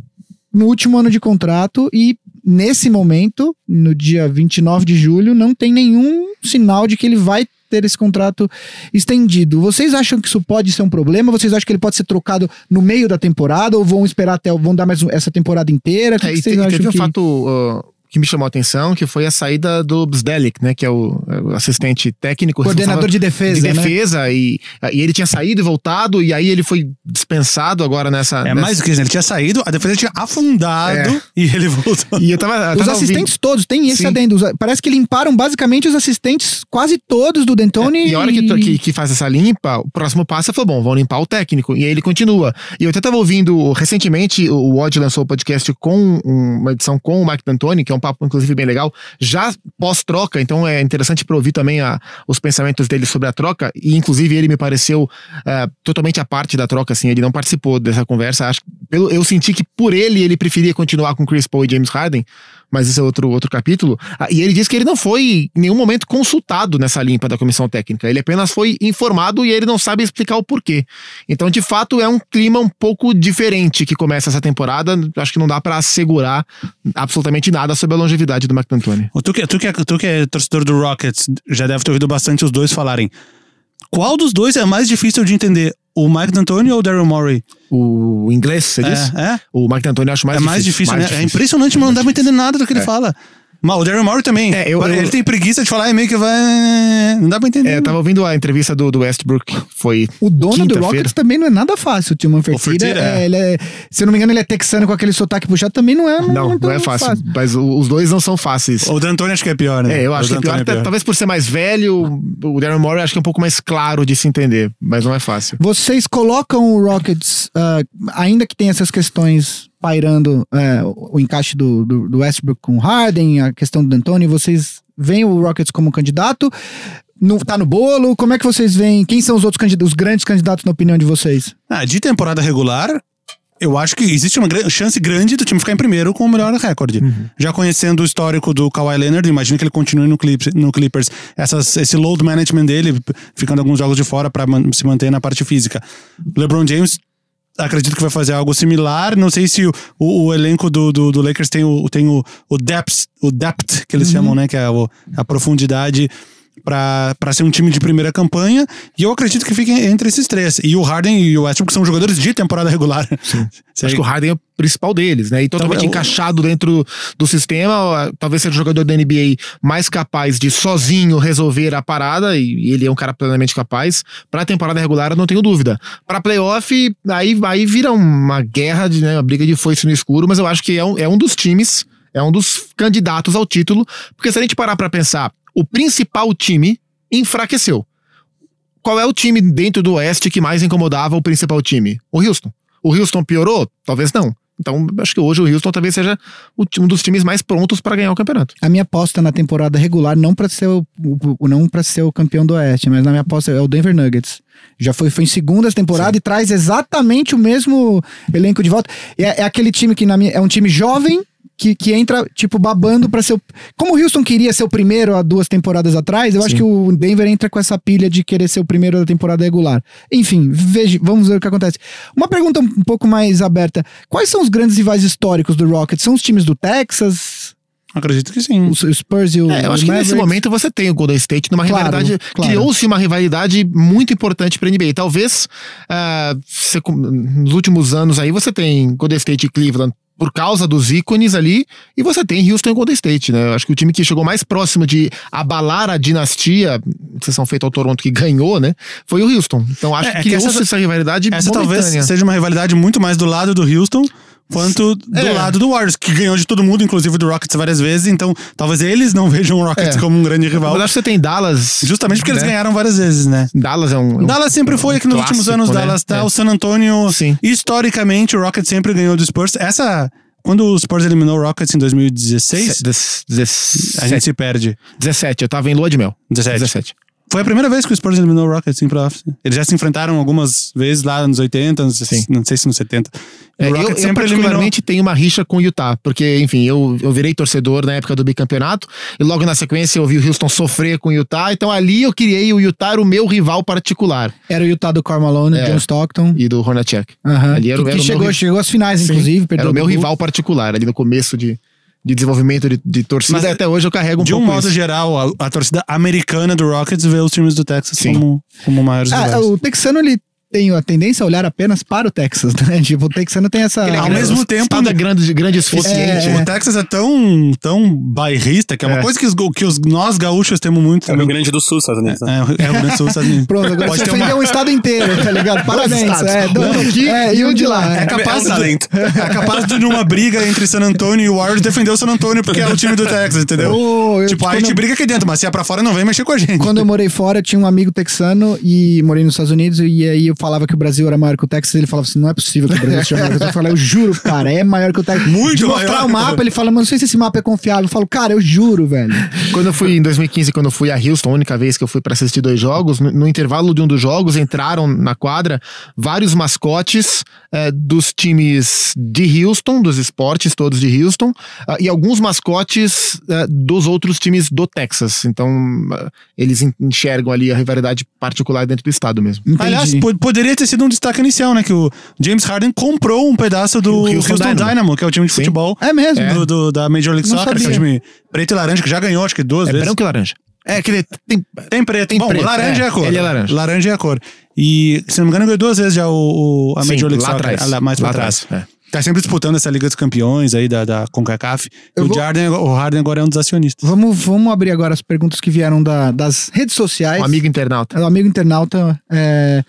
Speaker 4: no último ano de contrato e nesse momento, no dia 29 de julho, não tem nenhum sinal de que ele vai ter esse contrato estendido. Vocês acham que isso pode ser um problema? Vocês acham que ele pode ser trocado no meio da temporada ou vão esperar até vão dar mais essa temporada inteira? O que,
Speaker 3: é,
Speaker 4: que vocês
Speaker 3: acham
Speaker 4: teve
Speaker 3: que... um fato uh que me chamou a atenção, que foi a saída do Bzdelic, né, que é o, o assistente técnico.
Speaker 4: Coordenador de defesa,
Speaker 3: De defesa, né? e, e ele tinha saído e voltado, e aí ele foi dispensado agora nessa...
Speaker 2: É
Speaker 3: nessa...
Speaker 2: mais do que isso, ele tinha saído, a defesa tinha afundado, é. e ele voltou.
Speaker 3: E eu tava, eu
Speaker 4: tava os assistentes ouvindo... todos, tem esse Sim. adendo, parece que limparam basicamente os assistentes quase todos do D'Antoni.
Speaker 3: É, e a hora que, que, que, faz essa limpa, o próximo passo foi, bom, vão limpar o técnico, e aí ele continua. E eu até tava ouvindo, recentemente, o Odd lançou o podcast com uma edição com o Mike D'Antoni, que é um papo, inclusive, bem legal já pós-troca, então é interessante para ouvir também a, os pensamentos dele sobre a troca, e inclusive ele me pareceu uh, totalmente a parte da troca, assim, ele não participou dessa conversa, acho, pelo, eu senti que por ele, ele preferia continuar com Chris Paul e James Harden, mas isso é outro, outro capítulo. Ah, e ele disse que ele não foi em nenhum momento consultado nessa limpa da comissão técnica. Ele apenas foi informado e ele não sabe explicar o porquê. Então, de fato, é um clima um pouco diferente que começa essa temporada. Acho que não dá para assegurar absolutamente nada sobre a longevidade do McAntony.
Speaker 2: Tu que, tu, que, é, tu que é torcedor do Rockets, já deve ter ouvido bastante os dois falarem. Qual dos dois é mais difícil de entender? O Mike D'Antoni ou o Daryl Morey?
Speaker 3: O inglês, você
Speaker 2: é,
Speaker 3: disse?
Speaker 2: É.
Speaker 3: O Mike D'Antoni eu acho mais
Speaker 2: é
Speaker 3: difícil.
Speaker 2: Mais difícil mais né? Difícil. É impressionante, mano. Não dá pra entender nada do que ele é. fala. Mas o Daryl Morey também. É, eu, ele eu, tem preguiça de falar e meio que vai. Não dá pra entender.
Speaker 3: É, eu tava ouvindo a entrevista do, do Westbrook. Foi.
Speaker 4: O dono do Rockets também não é nada fácil, o Timon Fertitta. É, é. Ele é, se eu não me engano, ele é texano com aquele sotaque puxado, também não é.
Speaker 3: Não, não é fácil, fácil, Mas os dois não são fáceis.
Speaker 2: O D'Antoni acho que é pior, né?
Speaker 3: É, eu acho que é pior, é pior. Talvez por ser mais velho, o Daryl Morey acho que é um pouco mais claro de se entender, mas não é fácil.
Speaker 4: Vocês colocam o Rockets, uh, ainda que tenha essas questões pairando é, o encaixe do, do, do, Westbrook com Harden, a questão do D'Antoni, vocês veem o Rockets como candidato? No, tá no bolo? Como é que vocês veem? Quem são os outros candidatos, os grandes candidatos na opinião de vocês?
Speaker 2: Ah, de temporada regular, eu acho que existe uma chance grande do time ficar em primeiro com o melhor recorde. Uhum. Já conhecendo o histórico do Kawhi Leonard, imagino que ele continue no, no Clippers. Essas, esse load management dele, ficando alguns jogos de fora para man, se manter na parte física. LeBron James acredito que vai fazer algo similar. Não sei se o, o, o elenco do, do, do, Lakers tem o, tem o, o depth, o depth que eles uhum. chamam, né? Que é a, a profundidade para ser um time de primeira campanha. E eu acredito que fiquem entre esses três. E o Harden e o Westbrook são jogadores de temporada regular.
Speaker 3: Sim. Acho que o Harden é o principal deles, né? E totalmente então, encaixado dentro do sistema. Talvez seja o jogador da NBA mais capaz de sozinho resolver a parada. E ele é um cara plenamente capaz. Pra temporada regular, eu não tenho dúvida. Pra playoff, aí, aí vira uma guerra, de, né, uma briga de foice no escuro. Mas eu acho que é um, é um dos times é um dos candidatos ao título, porque se a gente parar para pensar, o principal time enfraqueceu. Qual é o time dentro do Oeste que mais incomodava o principal time? O Houston. O Houston piorou? Talvez não. Então, acho que hoje o Houston talvez seja um dos times mais prontos para ganhar o campeonato.
Speaker 4: A minha aposta na temporada regular, não para ser o, o não para ser o campeão do Oeste, mas na minha aposta é o Denver Nuggets. Já foi, foi em segundas temporada Sim. e traz exatamente o mesmo elenco de volta. É, é aquele time que na minha, é um time jovem que, que entra, tipo, babando para ser. O... Como o Houston queria ser o primeiro há duas temporadas atrás, eu Sim. acho que o Denver entra com essa pilha de querer ser o primeiro da temporada regular. Enfim, veja, vamos ver o que acontece. Uma pergunta um pouco mais aberta: quais são os grandes rivais históricos do Rockets? São os times do Texas?
Speaker 2: Acredito que sim.
Speaker 4: O Spurs e o.
Speaker 3: É, eu acho que nesse momento você tem o Golden State numa claro, rivalidade. Claro. Criou-se uma rivalidade muito importante para NBA. Talvez uh, você, nos últimos anos aí você tem Golden State e Cleveland por causa dos ícones ali, e você tem Houston e Golden State, né? Eu acho que o time que chegou mais próximo de abalar a dinastia, exceção feita ao Toronto que ganhou, né? Foi o Houston. Então acho é, que, que essa, essa rivalidade
Speaker 2: Essa momentânea. talvez seja uma rivalidade muito mais do lado do Houston quanto do é. lado do Warriors, que ganhou de todo mundo, inclusive do Rockets várias vezes, então talvez eles não vejam o Rockets é. como um grande rival.
Speaker 3: Mas acho que você tem Dallas.
Speaker 2: Justamente porque né? eles ganharam várias vezes, né?
Speaker 3: Dallas é um.
Speaker 2: Dallas sempre foi aqui nos últimos anos, né? Dallas tá. É. O San Antonio, Sim. historicamente, o Rockets sempre ganhou do Spurs. Essa quando o Spurs eliminou o Rockets em 2016, a gente se perde.
Speaker 3: 17, eu tava em lua de mel.
Speaker 2: 17. 17. Foi a primeira vez que o Spurs eliminou o Rockets em playoffs. Eles já se enfrentaram algumas vezes lá nos 80, não sei, não sei se nos 70.
Speaker 3: É, eu, eu particularmente eliminou... tenho uma rixa com o Utah, porque, enfim, eu, eu virei torcedor na época do bicampeonato, e logo na sequência eu vi o Houston sofrer com o Utah, então ali eu criei o Utah, era o meu rival particular.
Speaker 4: Era o Utah do Carmelo, é, John Stockton.
Speaker 3: E do Hornacek.
Speaker 4: Uhum. Ali era, que, era que chegou, meu... chegou às finais, Sim. inclusive.
Speaker 3: Era o meu rival particular, ali no começo de, de desenvolvimento de, de torcida, Mas, até hoje eu carrego um
Speaker 2: de
Speaker 3: pouco
Speaker 2: De um modo isso. geral, a, a, torcida americana do Rockets vê os times do Texas como, como maiores
Speaker 4: ah, O texano, ele tenho a tendência a olhar apenas para o Texas, né? Tipo, o texano tem essa.
Speaker 2: É ao mesmo tempo.
Speaker 3: da grande, grande
Speaker 2: suficiente. É, o Texas é tão, tão bairrista que é uma é. coisa que, os, que os, nós gaúchos temos muito.
Speaker 1: É o Rio Grande do Sul, Estados Unidos.
Speaker 2: Né? É, é, o Rio Grande do Sul, Estados Unidos.
Speaker 4: Pronto, agora Pode você ofendeu uma... um estado inteiro, tá ligado? Parabéns. É, do, aqui é, e um de lá.
Speaker 2: É, capaz, é, de, é capaz de, numa briga entre San Antonio e o Warriors, defender o San Antonio porque é o time do Texas, entendeu? Oh, eu, tipo, a gente eu... briga aqui dentro, mas se é pra fora, não vem mexer com a gente.
Speaker 4: Quando eu morei fora, tinha um amigo texano e morei nos Estados Unidos e aí eu falava que o Brasil era maior que o Texas, ele falava assim: não é possível que o Brasil seja maior que o Texas. Eu falei, eu juro, cara, é maior que o Texas.
Speaker 2: Muito
Speaker 4: De mostrar maior. o mapa, ele fala, mas não sei se esse mapa é confiável. Eu falo, cara, eu juro, velho.
Speaker 3: Quando eu fui em 2015, quando eu fui a Houston, a única vez que eu fui para assistir dois jogos, no, no, intervalo de um dos jogos, entraram na quadra vários mascotes é, dos times de Houston, dos esportes todos de Houston, uh, e alguns mascotes uh, dos outros times do Texas. Então, uh, eles enxergam ali a rivalidade particular dentro do estado mesmo.
Speaker 2: Entendi. Aliás, poderia ter sido um destaque inicial, né? Que o James Harden comprou um pedaço do Houston, Houston Dynamo. Dynamo. que é o time de Sim. futebol.
Speaker 4: É mesmo?
Speaker 2: Do, do, da Major League Soccer, que é o time preto e laranja, que já ganhou, acho que duas
Speaker 3: é
Speaker 2: vezes.
Speaker 3: branco e laranja.
Speaker 2: É, que tem, tem preto. Tem Bom,
Speaker 3: preto,
Speaker 2: laranja é. é. a cor.
Speaker 3: Ele é laranja.
Speaker 2: Laranja é a cor. E, se não me engano, ganhou duas vezes já o, o a Sim, Major League Soccer. Atrás. Lá, mais lá pra trás. trás. É. Tá sempre disputando essa Liga dos Campeões aí da, da CONCACAF. o, vou... Harden, o Harden agora é um dos acionistas.
Speaker 4: Vamos, vamos abrir agora as perguntas que vieram da, das redes sociais.
Speaker 3: O amigo internauta.
Speaker 4: O amigo internauta é,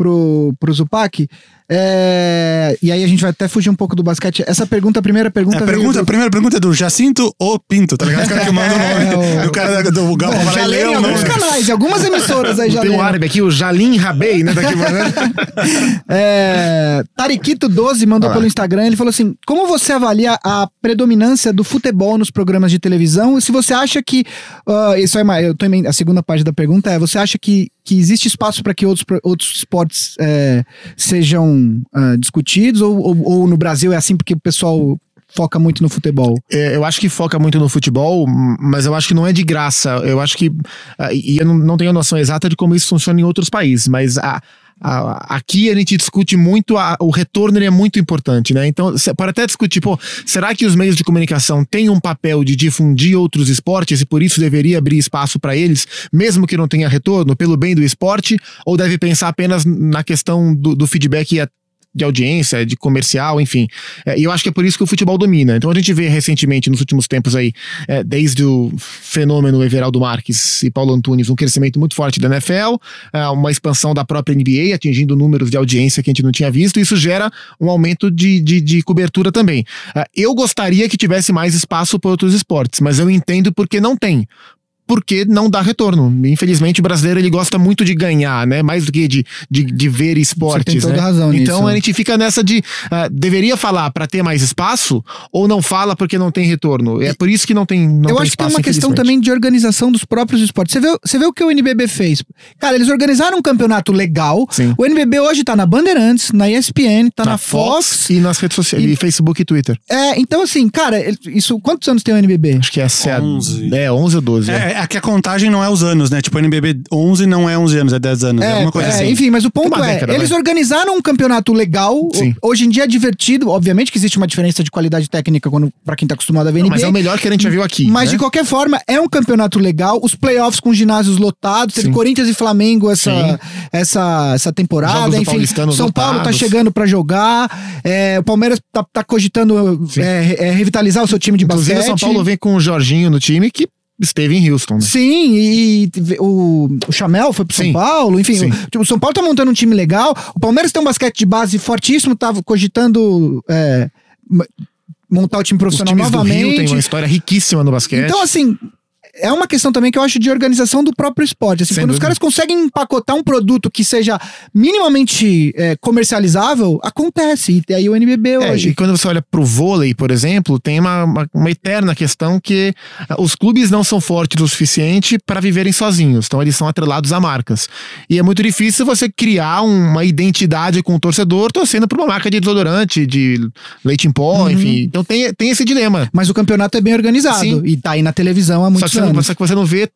Speaker 4: pro, pro Zupac. É, e aí a gente vai até fugir um pouco do basquete. Essa pergunta, a primeira pergunta. É,
Speaker 2: a, pergunta do... a primeira pergunta é do Jacinto ou Pinto, tá ligado? O cara que manda o nome. É, o... o cara do Galpa
Speaker 4: é, vai ler o nome. alguns canais, algumas emissoras aí já
Speaker 3: Tem um árabe aqui, o Jalim Rabei, né? Daqui,
Speaker 4: é, Tariquito12 mandou pelo Instagram. Ele falou assim: Como você avalia a predominância do futebol nos programas de televisão? E se você acha que. Uh, isso é mais, eu tô em, a segunda parte da pergunta é: você acha que que existe espaço para que outros, outros esportes é, sejam uh, discutidos? Ou, ou, ou, no Brasil é assim porque o pessoal foca muito no futebol?
Speaker 3: É, eu acho que foca muito no futebol, mas eu acho que não é de graça. Eu acho que. Uh, e eu não, não tenho a noção exata de como isso funciona em outros países, mas a, aqui a gente discute muito, a, o retorno é muito importante, né? Então, pode até discutir, pô, será que os meios de comunicação têm um papel de difundir outros esportes e por isso deveria abrir espaço para eles, mesmo que não tenha retorno, pelo bem do esporte? Ou deve pensar apenas na questão do, do feedback de audiência, de comercial, enfim. É, e eu acho que é por isso que o futebol domina. Então a gente vê recentemente, nos últimos tempos aí, é, desde o fenômeno Everaldo Marques e Paulo Antunes, um crescimento muito forte da NFL, é, uma expansão da própria NBA, atingindo números de audiência que a gente não tinha visto, e isso gera um aumento de, de, de cobertura também. É, eu gostaria que tivesse mais espaço para outros esportes, mas eu entendo porque não tem porque não dá retorno. Infelizmente, o brasileiro ele gosta muito de ganhar, né? Mais do que de, de, de ver esportes. Você tem toda
Speaker 4: né? razão
Speaker 3: então
Speaker 4: nisso.
Speaker 3: a gente fica nessa de uh, deveria falar para ter mais espaço ou não fala porque não tem retorno. É por isso que não tem. Não
Speaker 4: Eu
Speaker 3: tem
Speaker 4: acho que é uma questão também de organização dos próprios esportes. Você vê, você vê o que o NBB fez? Cara, eles organizaram um campeonato legal.
Speaker 3: Sim.
Speaker 4: O NBB hoje tá na Bandeirantes, na ESPN, tá na, na Fox, Fox,
Speaker 3: e nas redes sociais, e, e Facebook e Twitter.
Speaker 4: É, então assim, cara, isso quantos anos tem o NBB?
Speaker 3: Acho que é, 11. é 11 ou 12.
Speaker 2: É, é. É que a contagem não é os anos, né? Tipo, o NBB 11 não é 11 anos, é 10 anos. É, é alguma coisa é, assim.
Speaker 4: Enfim, mas o ponto é, década, eles vai. organizaram um campeonato legal. Sim. Hoje em dia é divertido. Obviamente que existe uma diferença de qualidade técnica quando, pra quem tá acostumado a ver não, NBA.
Speaker 3: Mas é o melhor que a gente já viu aqui.
Speaker 4: Mas
Speaker 3: né?
Speaker 4: de qualquer forma, é um campeonato legal. Os playoffs com ginásios lotados. Teve Sim. Corinthians e Flamengo essa, essa, essa temporada. Enfim, São Paulo tá chegando pra jogar. É, o Palmeiras tá, tá cogitando é, é, revitalizar o seu time de Inclusive, basquete.
Speaker 3: São Paulo vem com o Jorginho no time que esteve em Houston. Né?
Speaker 4: Sim, e, o, o Chamel foi pro Sim. São Paulo, enfim. O, tipo, o, São Paulo tá montando um time legal. O Palmeiras tem um basquete de base fortíssimo, tava cogitando. É, montar o time profissional Os novamente. Do Rio
Speaker 3: tem uma história riquíssima no basquete.
Speaker 4: Então, assim, é uma questão também que eu acho de organização do próprio esporte. Assim, quando dúvida. os caras conseguem empacotar um produto que seja minimamente é, comercializável, acontece. E aí o NBB é, hoje.
Speaker 3: E quando você olha pro vôlei, por exemplo, tem uma, uma, uma eterna questão que ah, os clubes não são fortes o suficiente para viverem sozinhos. Então eles são atrelados a marcas. E é muito difícil você criar uma identidade com o torcedor torcendo por uma marca de desodorante, de leite em pó, uhum. enfim. Então tem, tem esse dilema.
Speaker 4: Mas o campeonato é bem organizado. Sim. E tá aí na televisão há muitos anos
Speaker 3: anos. Só que você não vê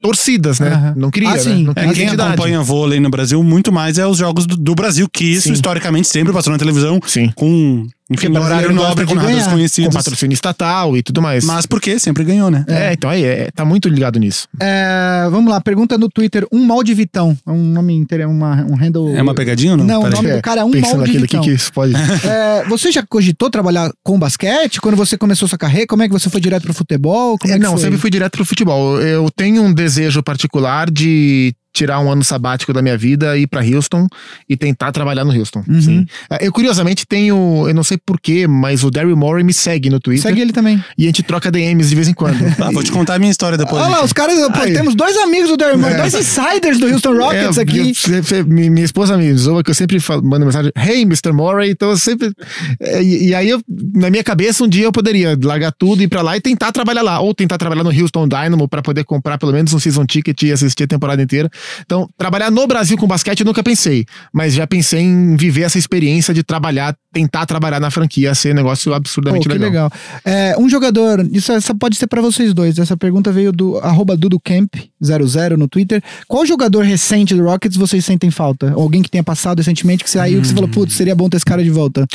Speaker 3: torcidas, né? Uhum. Não queria, ah,
Speaker 2: sim.
Speaker 3: né? Não
Speaker 2: é, quem acompanha vôlei no Brasil muito mais é os jogos do, do Brasil, que isso sim. historicamente sempre passou na televisão
Speaker 3: sim.
Speaker 2: com enfim, no horário nobre com narradores conhecidos.
Speaker 3: Com patrocínio estatal e tudo mais.
Speaker 2: Mas por quê? Sempre ganhou, né?
Speaker 3: É, é então aí, é, tá muito ligado nisso.
Speaker 4: É, vamos lá, pergunta no Twitter, um mal de Vitão. É um nome, uma, um handle...
Speaker 2: É uma pegadinha ou não?
Speaker 4: Não, o nome do cara é um mal de Vitão.
Speaker 3: Que isso pode...
Speaker 4: é, você já cogitou trabalhar com basquete? Quando você começou sua carreira, como é que você foi direto pro futebol? Como é,
Speaker 3: não, sempre fui direto pro futebol. Eu tenho um desejo particular de tirar um ano sabático da minha vida, ir para Houston e tentar trabalhar no Houston. Uhum. É, eu, curiosamente, tenho, eu não sei porquê, mas o Daryl Morey me segue no Twitter.
Speaker 4: Segue ele também.
Speaker 3: E a gente troca DMs de vez em quando.
Speaker 2: ah, vou te contar a minha história depois.
Speaker 4: Olha lá, os caras, pô, temos dois amigos do Daryl Morey, é. dois insiders do Houston Rockets é, aqui.
Speaker 3: Eu, minha esposa me zoa que eu sempre falo, mando mensagem, hey, Mr. Morey, então eu sempre... É, e, e, aí, eu, na minha cabeça, um dia eu poderia largar tudo, ir pra lá e tentar trabalhar lá, ou tentar trabalhar no Houston Dynamo para poder comprar pelo menos um season ticket e assistir a temporada inteira. Então, trabalhar no Brasil com basquete eu nunca pensei, mas já pensei em viver essa experiência de trabalhar, tentar trabalhar na franquia, ser um negócio absurdamente
Speaker 4: Pô,
Speaker 3: que
Speaker 4: legal. É, um jogador, isso essa pode ser para vocês dois. Essa pergunta veio do arroba DuduCamp00 no Twitter. Qual jogador recente do Rockets vocês sentem falta? Alguém que tenha passado recentemente que saiu hum. que você falou, putz, seria bom ter esse cara de volta?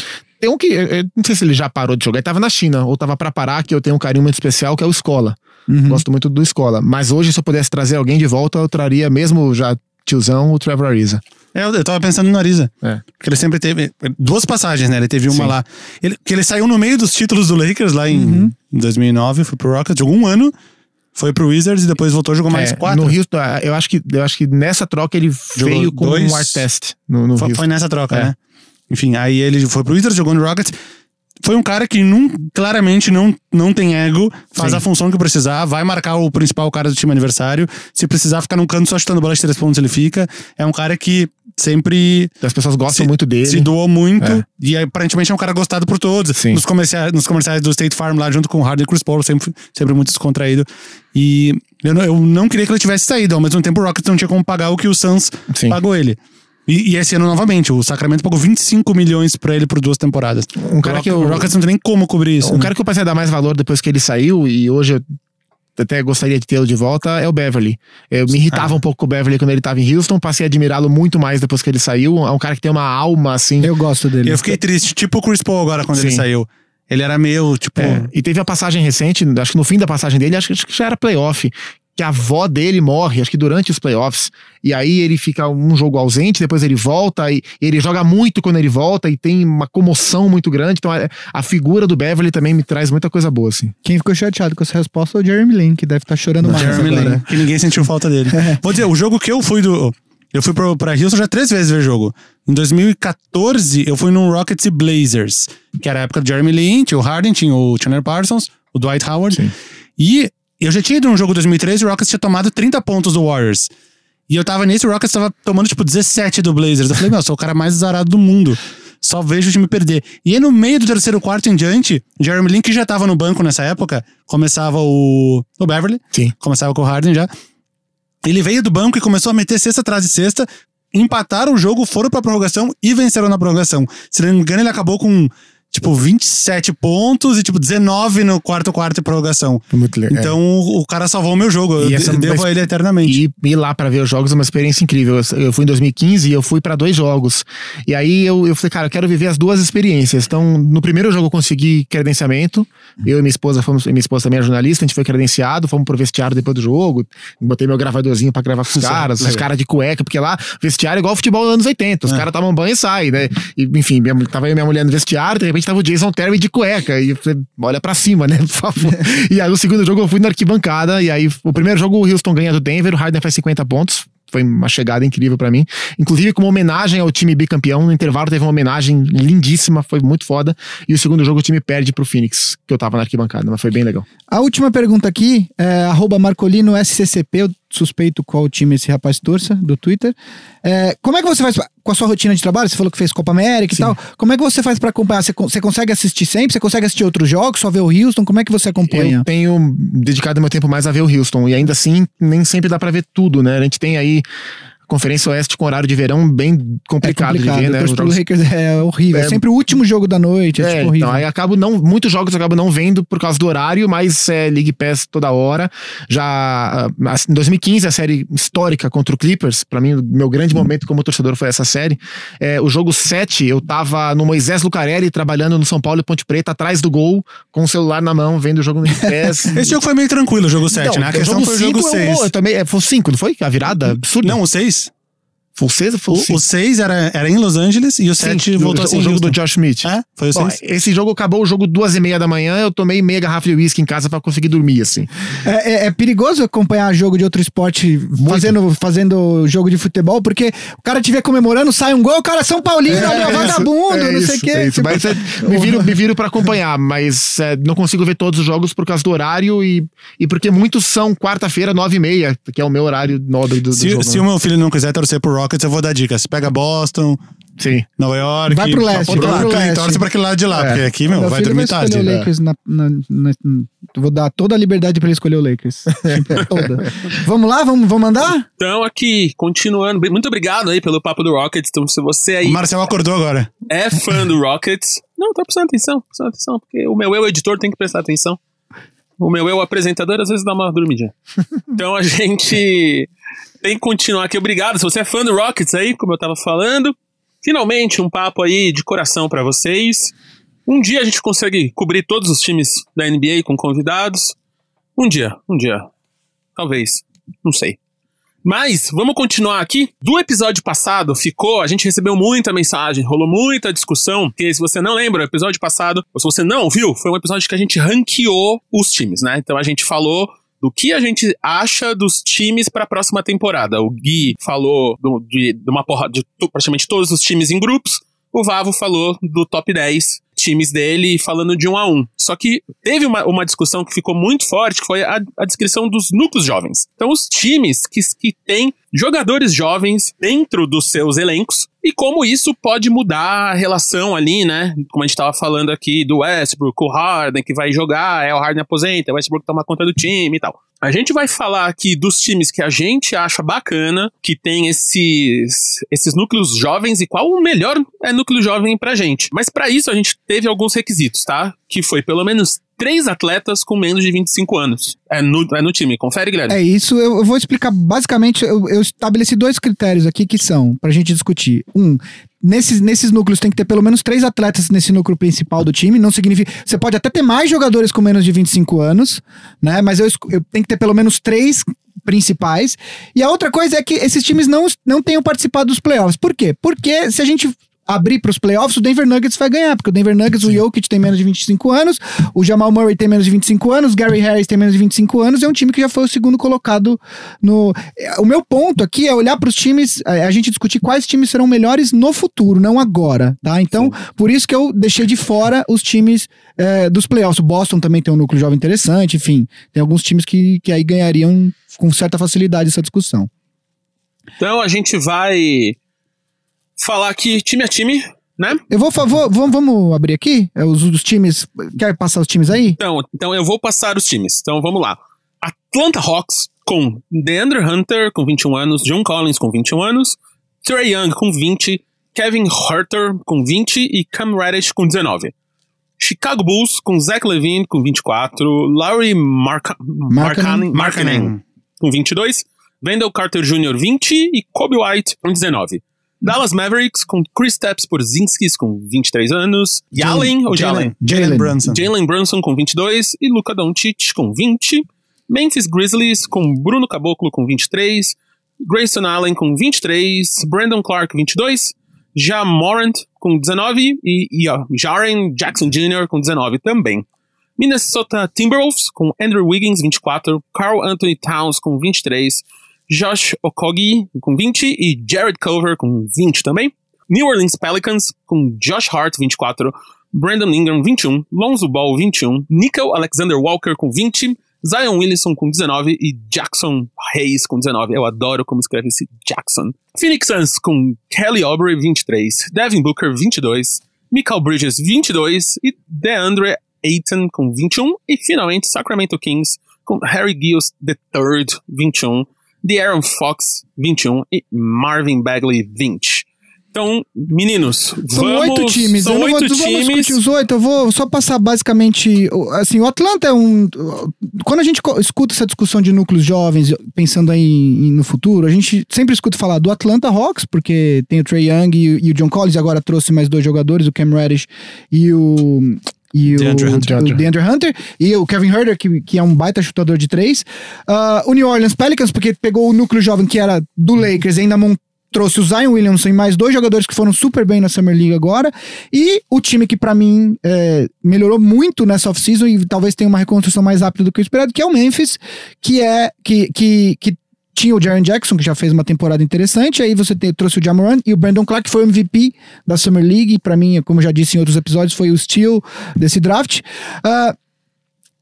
Speaker 3: Tem um que, não sei se ele já parou de jogar, ele tava na China, ou tava para parar, que eu tenho um carinho muito especial, que é o Escola. Uhum. Gosto muito do Escola. Mas hoje, se eu pudesse trazer alguém de volta, eu traria, mesmo já tiozão, o Trevor Ariza.
Speaker 2: É, eu, tava pensando no Ariza. É. Porque ele sempre teve duas passagens, né? Ele teve uma Sim. lá. Ele, que ele saiu no meio dos títulos do Lakers lá em, uhum. 2009, foi pro Rockets, jogou um ano. Foi pro Wizards e depois voltou, jogou mais é, quatro.
Speaker 3: No Houston, eu acho que, eu acho que nessa troca ele jogou veio com dois, um Artest no, no
Speaker 2: foi, foi, nessa troca, é. né? Enfim, aí ele foi pro Wizards, jogou no Rockets foi um cara que não, claramente não, não tem ego, faz Sim. a função que precisar, vai marcar o principal cara do time aniversário. Se precisar ficar num canto só chutando bola de três pontos, ele fica. É um cara que sempre.
Speaker 3: As pessoas gostam se, muito dele.
Speaker 2: Se doou muito. É. E aparentemente é um cara gostado por todos.
Speaker 3: Sim.
Speaker 2: Nos, comerciais, nos comerciais do State Farm lá, junto com o Hardy e Chris Paul, sempre, sempre muito descontraído. E Eu não, eu não queria que ele tivesse saído. Ao mesmo tempo, o Rockets não tinha como pagar o que o Suns Sim. pagou ele. E, e, esse ano, novamente, o Sacramento pagou 25 milhões pra ele por duas temporadas.
Speaker 3: Um cara o que o
Speaker 2: Rockets não tem nem como cobrir isso.
Speaker 3: Um né? cara que eu passei a dar mais valor depois que ele saiu, e hoje eu até gostaria de tê-lo de volta, é o Beverly. Eu me irritava ah. um pouco com o Beverly quando ele tava em Houston, passei a admirá-lo muito mais depois que ele saiu. É um cara que tem uma alma, assim.
Speaker 4: Eu gosto dele.
Speaker 2: Eu fiquei triste, tipo o Chris Paul agora quando Sim. ele saiu. Ele era meio, tipo. É.
Speaker 3: E teve a passagem recente, acho que no fim da passagem dele, acho que já era playoff, que a avó dele morre, acho que durante os playoffs, e aí ele fica um jogo ausente, depois ele volta, e ele joga muito quando ele volta, e tem uma comoção muito grande, então a, a figura do Beverly também me traz muita coisa boa, assim.
Speaker 4: Quem ficou chateado com essa resposta é o Jeremy Lin, que deve estar tá chorando mais
Speaker 2: Jeremy
Speaker 4: agora. Lin,
Speaker 2: que ninguém sentiu falta dele. É. Vou dizer, o jogo que eu fui do... Eu fui pro, pra Houston já três vezes ver jogo. Em 2014, eu fui num Rockets e Blazers, que era a época do Jeremy Lin, tinha o Harden, tinha o Chandler Parsons, o Dwight Howard. Sim. E eu já tinha ido num jogo 2013 e o Rockets tinha tomado 30 pontos do Warriors. E eu tava nesse, o Rockets tava tomando tipo 17 do Blazers. Eu falei, meu, eu sou o cara mais azarado do mundo. Só vejo o time perder. E aí no meio do terceiro quarto em diante, Jeremy Lin, que já tava no banco nessa época, começava o, o Beverly.
Speaker 3: Sim.
Speaker 2: Começava com o Harden já. Ele veio do banco e começou a meter cesta atrás de cesta, empataram o jogo, foram pra prorrogação e venceram na prorrogação. Se não me engano, ele acabou com tipo, 27 pontos e, tipo, 19 no quarto quarto de prorrogação.
Speaker 3: Muito legal.
Speaker 2: Então, é. o cara salvou o meu jogo. E eu essa, devo a ele eternamente.
Speaker 3: E ir lá para ver os jogos é uma experiência incrível. Eu, fui em 2015 e eu fui para dois jogos. E aí eu, eu falei, cara, eu quero viver as duas experiências. Então, no primeiro jogo eu consegui credenciamento. Eu e minha esposa fomos, minha esposa também é jornalista, a gente foi credenciado, fomos pro vestiário depois do jogo. Botei meu gravadorzinho para gravar com os caras, os caras de cueca, porque lá, vestiário é igual futebol dos anos 80. Os é. caras tomam banho e saem, né? E, enfim, minha, tava eu e minha mulher no vestiário, de repente repente tava o Jason Terry de cueca. E você olha pra cima, né? Por favor. e aí, o segundo jogo eu fui na arquibancada. E aí, o primeiro jogo o Houston ganha do Denver, o Harden faz 50 pontos foi uma chegada incrível para mim. Inclusive, como homenagem ao time bicampeão, no intervalo teve uma homenagem lindíssima, foi muito foda. E o segundo jogo o time perde pro Phoenix, que eu tava na arquibancada, mas foi bem legal.
Speaker 4: A última pergunta aqui é @marcolino_scccp, eu suspeito qual time esse rapaz torça, do Twitter. É, como é que você faz com a sua rotina de trabalho? Você falou que fez Copa América Sim. e tal. Como é que você faz para acompanhar? Você, você, consegue assistir sempre? Você consegue assistir outros jogos? Só ver o Houston? Como é que você acompanha?
Speaker 3: Eu tenho dedicado meu tempo mais a ver o Houston. E ainda assim, nem sempre dá para ver tudo, né? A gente tem aí Conferência Oeste com horário de verão bem complicado, é complicado. de ver, né?
Speaker 4: Os jogos... Lakers é horrível. É, é sempre o último jogo da noite, é, é tipo horrível.
Speaker 3: Então, aí acabo não, muitos jogos eu acabo não vendo por causa do horário, mas é League Pass toda hora. Já ah, em 2015 a série histórica contra o Clippers, para mim meu grande momento como torcedor foi essa série. É, o jogo 7, eu tava no Moisés Lucarelli trabalhando no São Paulo e Ponte Preta atrás do gol, com o celular na mão, vendo o jogo no League Pass.
Speaker 2: Esse jogo foi meio tranquilo, o jogo 7, então, né? A questão foi o jogo 6.
Speaker 3: Eu, eu também, é, foi 5, não foi? A virada absurda.
Speaker 2: Não, o 6.
Speaker 3: Foi o 6
Speaker 2: foi o O 6 era, era em Los Angeles e o 7 voltou assim.
Speaker 3: O jogo do Josh Smith.
Speaker 2: É, foi o 6.
Speaker 3: Esse jogo acabou o jogo duas e meia da manhã, eu tomei meia garrafa de uísque em casa para conseguir dormir, assim.
Speaker 4: É, é, é, perigoso acompanhar jogo de outro esporte fazendo, fazendo jogo de futebol, porque o cara vê comemorando, sai um gol, o cara é São Paulino, é, é vagabundo, é não sei o quê. É
Speaker 3: isso, mas é, me viro, me viro pra acompanhar, mas é, não consigo ver todos os jogos por causa do horário e, e porque muitos são quarta-feira, nove e meia, que é o meu horário nobre do, do
Speaker 2: se,
Speaker 3: jogo.
Speaker 2: Se né? o meu filho não quiser torcer pro Rockets, eu vou dar dicas pega Boston.
Speaker 3: Sim.
Speaker 2: Nova York.
Speaker 4: Vai pro leste. Vai pro leste.
Speaker 2: Torce pra aquele lado de lá, é. porque aqui, meu, meu vai dormir vai tarde.
Speaker 4: O né? Lakers na, na, na, vou dar toda a liberdade pra ele escolher o Lakers. Tipo, toda. vamos lá? Vamos, vamos mandar?
Speaker 1: Então, aqui, continuando. Muito obrigado aí pelo papo do Rockets. Então, se você aí.
Speaker 2: O Marcel acordou agora.
Speaker 1: É fã do Rockets. Não, tô prestando atenção, prestando atenção, porque o meu eu editor tem que prestar atenção. O meu eu apresentador às vezes dá uma dormidinha. Então a gente tem que continuar aqui. Obrigado. Se você é fã do Rockets aí, como eu tava falando, finalmente um papo aí de coração para vocês. Um dia a gente consegue cobrir todos os times da NBA com convidados. Um dia, um dia. Talvez. Não sei. Mas vamos continuar aqui. Do episódio passado ficou, a gente recebeu muita mensagem, rolou muita discussão. Que se você não lembra, o episódio passado, ou se você não viu, foi um episódio que a gente ranqueou os times, né? Então a gente falou do que a gente acha dos times para a próxima temporada. O Gui falou do, de, de, uma porra de praticamente todos os times em grupos. O Vavo falou do top 10 times dele falando de um a um. Só que teve uma, uma discussão que ficou muito forte, que foi a, a descrição dos núcleos jovens. Então, os times que, que têm jogadores jovens dentro dos seus elencos e como isso pode mudar a relação ali, né? Como a gente estava falando aqui do Westbrook, o Harden que vai jogar, é o Harden aposenta, o Westbrook toma conta do time e tal. A gente vai falar aqui dos times que a gente acha bacana, que tem esses, esses núcleos jovens e qual o melhor é núcleo jovem pra gente. Mas para isso a gente teve alguns requisitos, tá? Que foi pelo menos três atletas com menos de 25 anos. É no, é no time. Confere, Guilherme.
Speaker 4: É isso. Eu, eu vou explicar basicamente. Eu, eu, estabeleci dois critérios aqui que são pra gente discutir. Um, nesses, nesses núcleos tem que ter pelo menos três atletas nesse núcleo principal do time. Não significa. Você pode até ter mais jogadores com menos de 25 anos, né? Mas eu, eu tenho que ter pelo menos três principais. E a outra coisa é que esses times não, não tenham participado dos playoffs. Por quê? Porque se a gente abrir para os playoffs, o Denver Nuggets vai ganhar, porque o Denver Nuggets, Sim. o Jokic tem menos de 25 anos, o Jamal Murray tem menos de 25 anos, Gary Harris tem menos de 25 anos, é um time que já foi o segundo colocado no. O meu ponto aqui é olhar para os times, é, a gente discutir quais times serão melhores no futuro, não agora, tá? Então, por isso que eu deixei de fora os times é, dos playoffs. O Boston também tem um núcleo jovem interessante, enfim, tem alguns times que, que aí ganhariam com certa facilidade essa discussão.
Speaker 1: Então a gente vai falar aqui time a time, né?
Speaker 4: Eu vou, vou vamos, vamos abrir aqui é, os, os times. Quer passar os times aí?
Speaker 1: Então, então eu vou passar os times. Então vamos lá. Atlanta Hawks com DeAndre Hunter com 21 anos, John Collins com 21 anos, Trey Young com 20, Kevin Herter com 20 e Cam Reddish com 19. Chicago Bulls com Zach Levine com 24, Larry Markkanen, Markkanen com 22, Wendell Carter Jr. 20 e Kobe White com 19. Dallas Mavericks com Chris Stapps Zinskis com 23 anos. Yalen ou Jalen?
Speaker 2: Jalen Brunson.
Speaker 1: Jalen Brunson com 22 e Luca Doncic com 20. Memphis Grizzlies com Bruno Caboclo com 23. Grayson Allen com 23. Brandon Clark 22. Ja Morant com 19 e, e uh, Jaren Jackson Jr. com 19 também. Minnesota Timberwolves com Andrew Wiggins 24, Carl Anthony Towns com 23, Josh Okogie com 20 e Jared Cover com 20 também. New Orleans Pelicans com Josh Hart 24, Brandon Ingram 21, Lonzo Ball 21, Nickel Alexander Walker com 20, Zion Williamson com 19 e Jackson Hayes com 19. Eu adoro como escreve esse Jackson. Phoenix Suns com Kelly Oubre 23, Devin Booker 22, Michael Bridges 22 e DeAndre Ayton com 21 e finalmente Sacramento Kings com Harry Giles III 21 Aaron Fox, 21 e Marvin Bagley, 20. Então, meninos,
Speaker 4: são
Speaker 1: vamos,
Speaker 4: oito times.
Speaker 1: São oito
Speaker 4: vou,
Speaker 1: times.
Speaker 4: Vamos os oito. Eu vou só passar basicamente. Assim, o Atlanta é um. Quando a gente escuta essa discussão de núcleos jovens, pensando aí no futuro, a gente sempre escuta falar do Atlanta Hawks, porque tem o Trey Young e, e o John Collins, agora trouxe mais dois jogadores, o Cam Reddish e o e DeAndre o, Hunter. o DeAndre Hunter e o Kevin Herter, que, que é um baita chutador de três. Uh, o New Orleans Pelicans, porque pegou o núcleo jovem que era do Lakers e ainda montou trouxe o Zion Williamson e mais dois jogadores que foram super bem na Summer League agora. E o time que, para mim, é, melhorou muito nessa off-season e talvez tenha uma reconstrução mais rápida do que o esperado, que é o Memphis, que é que, que, que tinha o Jaren Jackson, que já fez uma temporada interessante, aí você te, trouxe o Jamoran e o Brandon Clark, foi o MVP da Summer League, para mim, como já disse em outros episódios, foi o steal desse draft. Uh,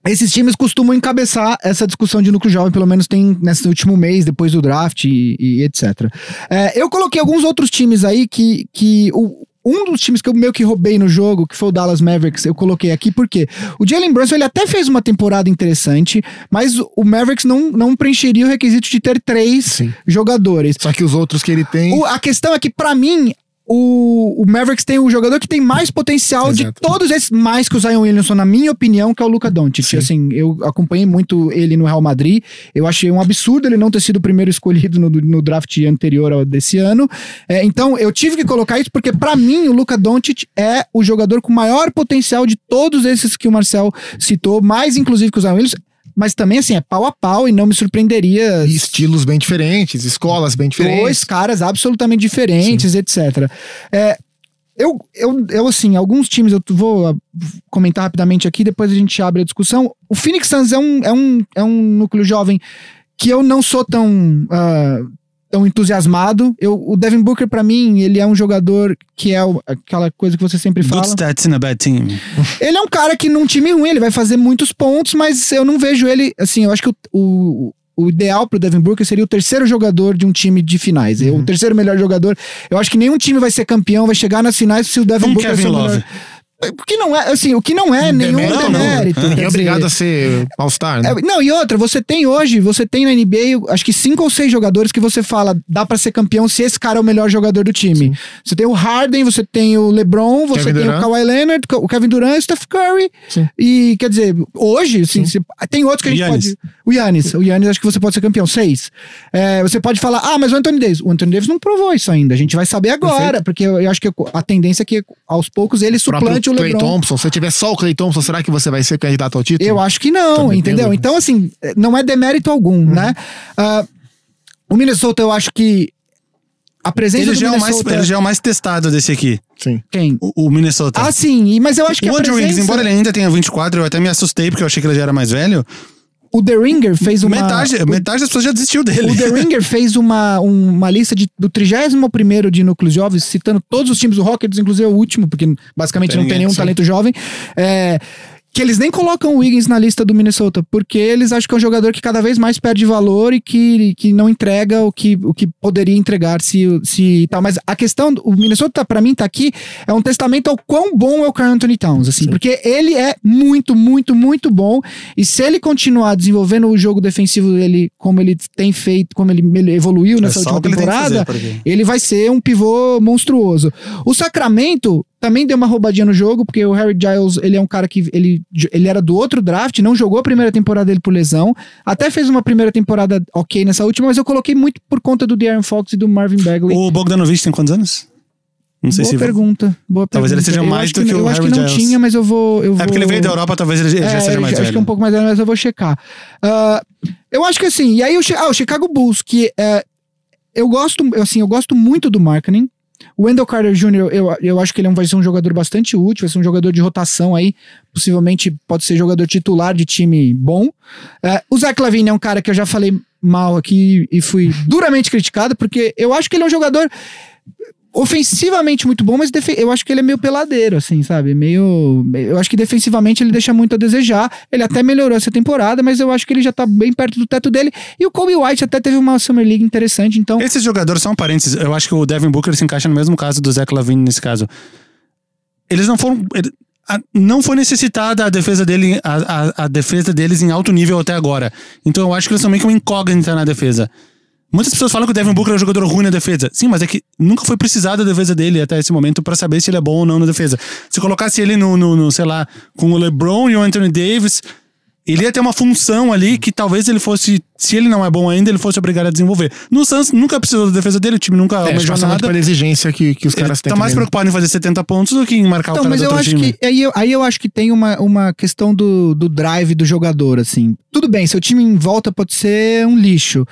Speaker 4: esses times costumam encabeçar essa discussão de núcleo jovem, pelo menos tem nesse último mês, depois do draft e, e etc. É, eu coloquei alguns outros times aí que, que o, um dos times que eu meio que roubei no jogo, que foi o Dallas Mavericks, eu coloquei aqui porque o Jalen Brunson ele até fez uma temporada interessante, mas o Mavericks não, não preencheria o requisito de ter três Sim. jogadores.
Speaker 3: Só que os outros que ele tem.
Speaker 4: O, a questão é que, para mim, o, o Mavericks tem o jogador que tem mais potencial Exato. de todos esses, mais que o Zion Williamson, na minha opinião, que é o Luca Doncic. Sim. Assim, eu acompanhei muito ele no Real Madrid. Eu achei um absurdo ele não ter sido o primeiro escolhido no, no draft anterior ao desse ano. É, então, eu tive que colocar isso porque, para mim, o Luca Doncic é o jogador com maior potencial de todos esses que o Marcel citou, mais inclusive que o Zion Williamson mas também assim, é pau a pau e não me surpreenderia.
Speaker 3: E estilos bem diferentes, escolas bem diferentes.
Speaker 4: Dois caras absolutamente diferentes, Sim. etc. É, eu, eu, eu, assim, alguns times, eu vou comentar rapidamente aqui, depois a gente abre a discussão. O Phoenix Suns é um, é um, é um núcleo jovem que eu não sou tão. Uh, tão entusiasmado. Eu, o Devin Booker, para mim, ele é um jogador que é o, aquela coisa que você sempre fala.
Speaker 2: Good stats in a bad team.
Speaker 4: Ele é um cara que num time ruim, ele vai fazer muitos pontos, mas eu não vejo ele, assim, eu acho que o, o o ideal pro Devin Booker seria o terceiro jogador de um time de finais. Uhum. O terceiro melhor jogador. Eu acho que nenhum time vai ser campeão, vai chegar nas finais se o Devin Booker
Speaker 2: Kevin
Speaker 4: o
Speaker 2: Love. Melhor.
Speaker 4: O que não é, assim, o que não é nenhum demérito. demérito
Speaker 3: não, é obrigado a ser All-Star, né?
Speaker 4: É, não, e outra, você tem hoje, você tem na NBA, acho que cinco ou seis jogadores que você fala, dá para ser campeão se esse cara é o melhor jogador do time. Sim. Você tem o Harden, você tem o LeBron, você Kevin tem Durant. o Kawhi Leonard, o Kevin Durant, o Steph Curry. Sim. E, quer dizer, hoje, assim, você, tem outros que a gente Giannis. pode... O Yannis. O Yannis, acho que você pode ser campeão. Seis. É, você pode falar, ah, mas o Anthony Davis. O Anthony Davis não provou isso ainda. A gente vai saber agora, Perfeito. porque eu, acho que a tendência é que aos poucos ele suplante o, o LeBron.
Speaker 3: Clay Thompson, se tiver só o Clay Thompson, será que você vai ser candidato ao título?
Speaker 4: Eu acho que não, Também entendeu? Então, assim, não é demérito algum, uhum. né? Uh, o Minnesota, eu acho que a presença
Speaker 2: ele
Speaker 4: do
Speaker 2: já
Speaker 4: Minnesota...
Speaker 2: É o mais, ele já é o mais testado desse aqui.
Speaker 3: Sim.
Speaker 4: Quem?
Speaker 2: O, o Minnesota.
Speaker 4: Ah, sim. Mas eu acho que
Speaker 2: o
Speaker 4: a
Speaker 2: Andrew
Speaker 4: presença...
Speaker 2: Embora ele ainda tenha 24, eu até me assustei porque eu achei que ele já era mais velho.
Speaker 4: O The Ringer fez uma.
Speaker 2: Metade,
Speaker 4: o,
Speaker 2: metade das pessoas já desistiu dele.
Speaker 4: O The Ringer fez uma, uma lista de, do 31 de núcleos jovens, citando todos os times do Rockets, inclusive o último, porque basicamente tem não tem nenhum sim. talento jovem. É, que eles nem colocam o Wiggins na lista do Minnesota, porque eles acham que é um jogador que cada vez mais perde valor e que, que não entrega o que, o que poderia entregar se, se tal. Mas a questão, o Minnesota, para mim, tá aqui, é um testamento ao quão bom é o Carl Anthony Towns, assim, Sim. porque ele é muito, muito, muito bom. E se ele continuar desenvolvendo o jogo defensivo dele como ele tem feito, como ele, evoluiu é nessa última temporada, ele, ele vai ser um pivô monstruoso. O Sacramento também deu uma roubadinha no jogo, porque o Harry Giles, ele é um cara que ele, ele era do outro draft, não jogou a primeira temporada dele por lesão, até fez uma primeira temporada ok nessa última, mas eu coloquei muito por conta do De'Aaron Fox e do Marvin Bagley.
Speaker 2: O Bogdanovich tem quantos anos?
Speaker 4: Não sei boa se pergunta. Boa
Speaker 2: talvez
Speaker 4: pergunta.
Speaker 2: ele seja mais do que, que o
Speaker 4: Eu
Speaker 2: acho
Speaker 4: que não tinha, mas eu vou, eu
Speaker 2: É porque ele veio da Europa, talvez ele, é, já seja mais
Speaker 4: acho
Speaker 2: velho.
Speaker 4: Acho que é um pouco mais velho, mas eu vou checar. Uh, eu acho que assim, e aí o, ah, o Chicago Bulls, que uh, eu gosto, assim, eu gosto muito do marketing, o Wendell Carter Jr., eu, eu acho que ele é vai ser um jogador bastante útil, vai ser um jogador de rotação aí, possivelmente pode ser jogador titular de time bom. É, o Zach Lavine é um cara que eu já falei mal aqui e fui duramente criticado, porque eu acho que ele é um jogador ofensivamente muito bom, mas eu acho que ele é meio peladeiro, assim, sabe? Meio. Eu acho que defensivamente ele deixa muito a desejar. Ele até melhorou essa temporada, mas eu acho que ele já tá bem perto do teto dele. E o Kobe White até teve uma Summer League interessante, então.
Speaker 2: Esses jogadores são parentes. Eu acho que o Devin Booker se encaixa no mesmo caso do Zach Lavine nesse caso. Eles não foram. Não foi necessitada a defesa dele, a, a, a defesa deles em alto nível até agora. Então eu acho que eles são meio que uma incógnita na defesa. Muitas pessoas falam que o Devin Booker é um jogador ruim na defesa. Sim, mas é que nunca foi precisado a defesa dele até esse momento para saber se ele é bom ou não na defesa. Se colocasse ele no, no, no, sei lá, com o LeBron e o Anthony Davis, ele ia ter uma função ali que talvez ele fosse, se ele não é bom ainda, ele fosse obrigado a desenvolver. No Suns, nunca precisou da defesa dele, o time nunca
Speaker 3: é, almejou nada. pela exigência que, que os caras ele têm.
Speaker 2: Tá mais preocupado em fazer 70 pontos do que em marcar então, o cara
Speaker 4: mas
Speaker 2: do
Speaker 4: eu
Speaker 2: acho
Speaker 4: time. Que, aí, eu, aí eu acho que tem uma, uma questão do, do drive do jogador, assim. Tudo bem, seu time em volta pode ser um lixo.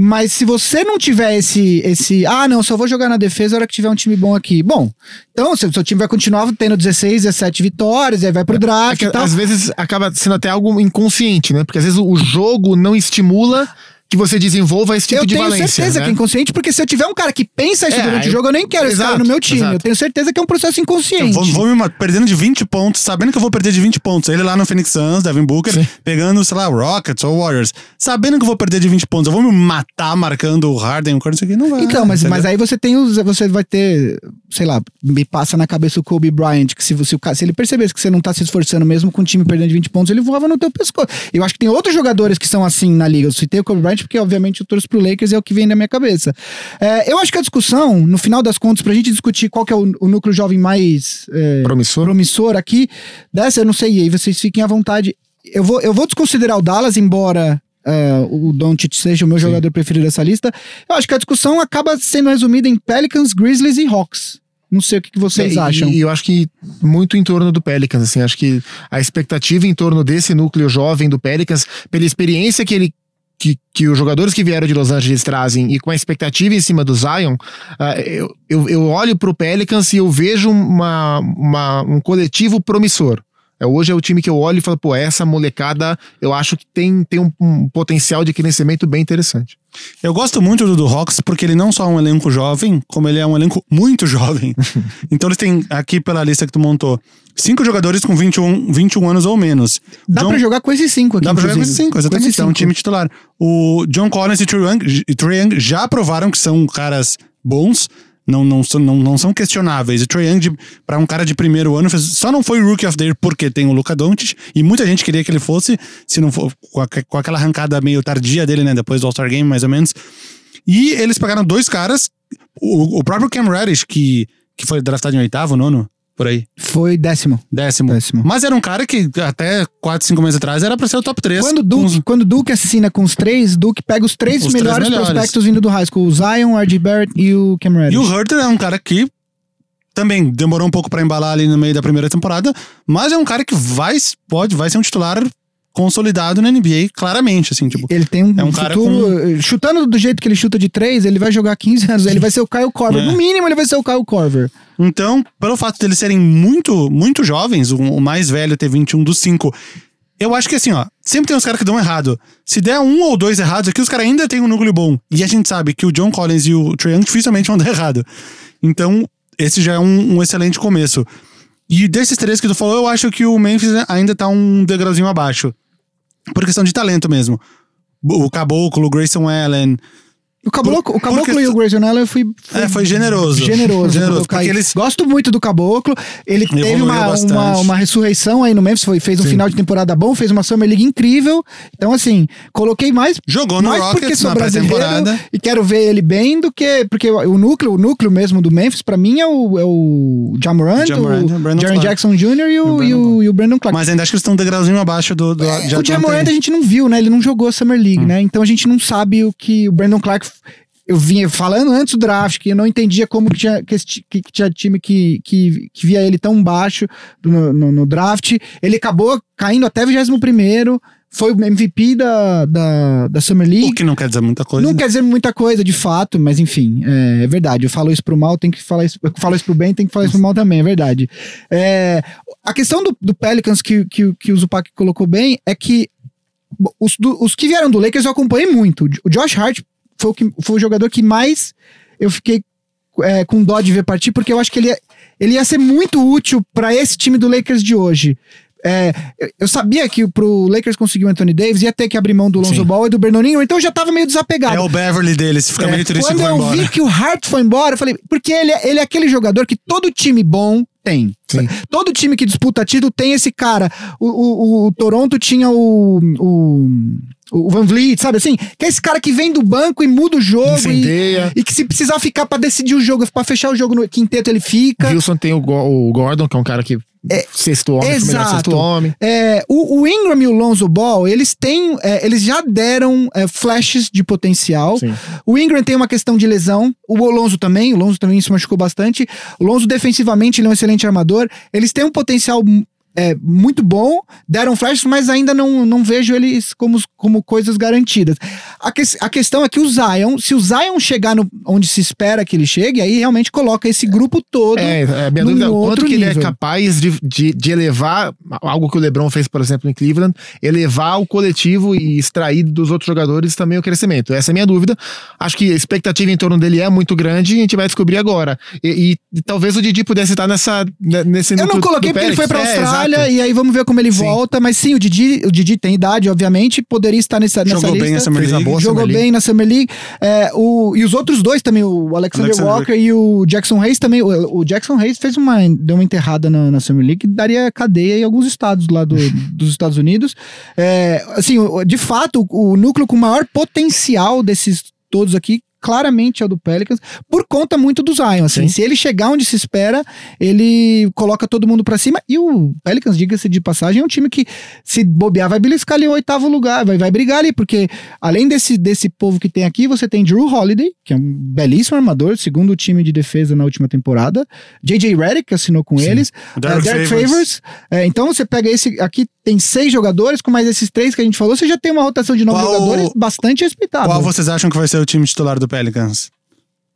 Speaker 4: Mas se você não tiver esse, esse. Ah, não, só vou jogar na defesa na hora que tiver um time bom aqui. Bom, então seu, seu time vai continuar tendo 16, 17 vitórias, aí vai pro draft. É
Speaker 3: que, às vezes acaba sendo até algo inconsciente, né? Porque às vezes o jogo não estimula que você desenvolva esse tipo
Speaker 4: eu
Speaker 3: de valência.
Speaker 4: Eu tenho certeza
Speaker 3: né?
Speaker 4: que é inconsciente, porque se eu tiver um cara que pensa isso é, durante eu... o jogo, eu nem quero exato, esse cara no meu time. Exato. Eu tenho certeza que é um processo inconsciente.
Speaker 2: Eu vou, vou me perdendo de 20 pontos, sabendo que eu vou perder de 20 pontos. Ele lá no Phoenix Suns, Devin Booker, Sim. pegando, sei lá, Rockets ou Warriors. Sabendo que eu vou perder de 20 pontos, eu vou me matar marcando o Harden, o isso aqui não vai.
Speaker 4: Então, mas, mas aí você tem os. Você vai ter, sei lá, me passa na cabeça o Kobe Bryant, que se, você, se ele percebesse que você não tá se esforçando mesmo com o time perdendo de 20 pontos, ele voava no teu pescoço. Eu acho que tem outros jogadores que são assim na liga. Eu citei o Kobe Bryant porque, obviamente, o torço pro Lakers é o que vem na minha cabeça. É, eu acho que a discussão, no final das contas, pra gente discutir qual que é o, o núcleo jovem mais
Speaker 3: é, promissor.
Speaker 4: promissor aqui, dessa eu não sei, e aí vocês fiquem à vontade. Eu vou, eu vou desconsiderar o Dallas, embora Uh, o Doncic seja o meu Sim. jogador preferido dessa lista. Eu acho que a discussão acaba sendo resumida em Pelicans, Grizzlies e Hawks. Não sei o que, que vocês é, acham.
Speaker 3: E eu acho que muito em torno do Pelicans, assim, acho que a expectativa em torno desse núcleo jovem do Pelicans, pela experiência que ele que, que os jogadores que vieram de Los Angeles trazem e com a expectativa em cima do Zion, uh, eu, eu, eu olho pro Pelicans e eu vejo uma, uma, um coletivo promissor. É, hoje é o time que eu olho e falo, pô, essa molecada eu acho que tem, tem um, um potencial de crescimento bem interessante.
Speaker 2: Eu gosto muito do, do Hawks porque ele não só é um elenco jovem, como ele é um elenco muito jovem. então eles têm, aqui pela lista que tu montou, cinco jogadores com 21, 21 anos ou menos.
Speaker 4: Dá John, pra jogar com esses cinco aqui.
Speaker 2: Dá pra jogar com esses cinco, exatamente. Esses é um time titular. O John Collins e Young já provaram que são caras bons não, não, não, não são questionáveis. O Trae Young, para um cara de primeiro ano, fez, só não foi Rookie of the Year porque tem o Luca Doncic, e muita gente queria que ele fosse, se não for com, a, com aquela arrancada meio tardia dele, né, depois do All-Star Game, mais ou menos. E eles pegaram dois caras, o, o próprio Cam Reddish, que, que foi draftado em oitavo, nono, por aí.
Speaker 4: Foi décimo.
Speaker 2: Décimo.
Speaker 4: Décimo.
Speaker 2: Mas era um cara que até 4, 5 meses atrás era pra ser o top 3.
Speaker 4: Quando o Duke, quando Duke assina com os três, Duke pega os três, os melhores, três melhores, prospectos vindo do high school: o Zion, o R.J. Barrett e o Cam Reddish.
Speaker 2: E o Hurter é um cara que também demorou um pouco para embalar ali no meio da primeira temporada, mas é um cara que vai, pode, vai ser um titular consolidado na NBA, claramente, assim, tipo.
Speaker 4: Ele tem um, é um futuro, cara com... chutando do jeito que ele chuta de três, ele vai jogar 15 anos, ele vai ser o Kyle Korver. É. No mínimo, ele vai ser o Kyle Korver.
Speaker 2: Então, pelo fato deles serem muito, muito jovens, o, mais velho ter 21 dos 5, eu acho que assim, ó, sempre tem uns caras que dão errado. Se der um ou dois errados aqui, os caras ainda têm um núcleo bom. E a gente sabe que o John Collins e o Trae Young dificilmente vão dar errado. Então, esse já é um, um excelente começo. E desses três que tu falou, eu acho que o Memphis ainda tá um degrauzinho abaixo por questão de talento mesmo. O Caboclo, o Grayson Allen,
Speaker 4: o Caboclo, o Caboclo e o Grayson Allen foi,
Speaker 2: foi, é, foi generoso.
Speaker 4: Generoso. generoso porque eles... Gosto muito do Caboclo. Ele teve uma, uma, uma, ressurreição aí no Memphis, foi, fez um Sim. final de temporada bom, fez uma Summer League incrível. Então, assim, coloquei mais.
Speaker 2: Jogou no
Speaker 4: mais
Speaker 2: Rockets
Speaker 4: porque sou brasileiro e quero ver ele bem do que. Porque o núcleo, o núcleo mesmo do Memphis, pra mim, é o, é o Jamorant, o Jaren Jackson Jr. e o, e o, e o, Brandon Clark.
Speaker 2: Mas ainda acho que eles estão um degrauzinho abaixo do. do
Speaker 4: é, o Jamorant a gente não viu, né? Ele não jogou Summer League, hum. né? Então a gente não sabe o que o Brandon Clark eu vinha falando antes do draft que eu não entendia como que tinha, que, que tinha time que, que, que, via ele tão baixo no, no, no draft. Ele acabou caindo até 21 primeiro foi o MVP da, da, da Summer League. O
Speaker 2: que não quer dizer muita coisa.
Speaker 4: Não quer dizer muita coisa, de fato, mas enfim, é, é, verdade. Eu falo isso pro mal, tem que falar isso. Eu falo isso pro bem, tem que falar isso pro mal também, é verdade. É, a questão do, do Pelicans que, que, que o Zupac colocou bem é que os, do, os que vieram do Lakers eu acompanhei muito. O Josh Hart foi o, que, foi o jogador que mais eu fiquei é, com dó de ver partir, porque eu acho que ele ia, ele ia ser muito útil para esse time do Lakers de hoje. É, eu sabia que pro Lakers conseguir o Anthony Davis ia ter que abrir mão do Lonzo Sim. Ball e do Brenoninho, então eu já tava meio desapegado. É
Speaker 2: o Beverly deles, fica é, meio triste
Speaker 4: Quando eu embora. vi que o Hart foi embora, eu falei, porque ele, é, ele é aquele jogador que todo time bom tem. Sim. Todo time que disputa título tem esse cara. O, o, o Toronto tinha o, o o Van Vliet, sabe assim? Que é esse cara que vem do banco e muda o jogo. E, e, que se precisar ficar para decidir o jogo, para fechar o jogo no quinteto, ele fica.
Speaker 3: Wilson tem o, o Gordon, que é um cara que é, sexto homem, exato. sexto homem.
Speaker 4: É, o, o, Ingram e o Lonzo Ball, eles têm, é, eles já deram é, flashes de potencial. Sim. O Ingram tem uma questão de lesão, o Lonzo também, o Lonzo também se machucou bastante. O Lonzo defensivamente, ele é um excelente armador. Eles têm um potencial é, muito bom, deram flashes, mas ainda não, não vejo eles como, como coisas garantidas. A, que, a questão é que o Zion, se o Zion chegar no, onde se espera que ele chegue, aí realmente coloca esse grupo todo.
Speaker 3: É, é minha dúvida é quanto que nível. ele é capaz de, de, de, elevar algo que o LeBron fez, por exemplo, em Cleveland, elevar o coletivo e extrair dos outros jogadores também o crescimento. Essa é a minha dúvida. Acho que a expectativa em torno dele é muito grande e a gente vai descobrir agora. E, e, e talvez o Didi pudesse estar nessa, nesse
Speaker 4: Eu não coloquei porque ele foi pra é, Austrália Exato. e aí vamos ver como ele sim. volta. Mas sim, o Didi, o Didi tem idade, obviamente, poderia estar nessa, nessa
Speaker 2: Jogou
Speaker 4: lista.
Speaker 2: Bem na Summer League.
Speaker 4: Jogou Summer bem League. na Summer League. É, o, e os outros dois também, o Alexander, Alexander Walker e o Jackson Hayes também. O, o, Jackson Hayes fez uma, deu uma enterrada na, na Summer League que daria cadeia em alguns estados lá do, dos Estados Unidos. É, assim, de fato, o, o núcleo com maior potencial desses todos aqui claramente é o do Pelicans, por conta muito do Zion. Assim, Sim. se ele chegar onde se espera, ele coloca todo mundo para cima. E o Pelicans, diga-se de passagem, é um time que, se bobear, vai beliscar ali o oitavo lugar, vai, vai brigar ali, porque além desse, desse povo que tem aqui, você tem Drew Holiday, que é um belíssimo armador, segundo time de defesa na última temporada, J.J. Redick, que assinou com Sim. eles, Derek, uh, Derek Favors. Favors. É, então você pega esse aqui, tem seis jogadores, com mais esses três que a gente falou, você já tem uma rotação de nove Qual, jogadores bastante respeitável.
Speaker 2: Qual vocês acham que vai ser o time titular do Pelicans?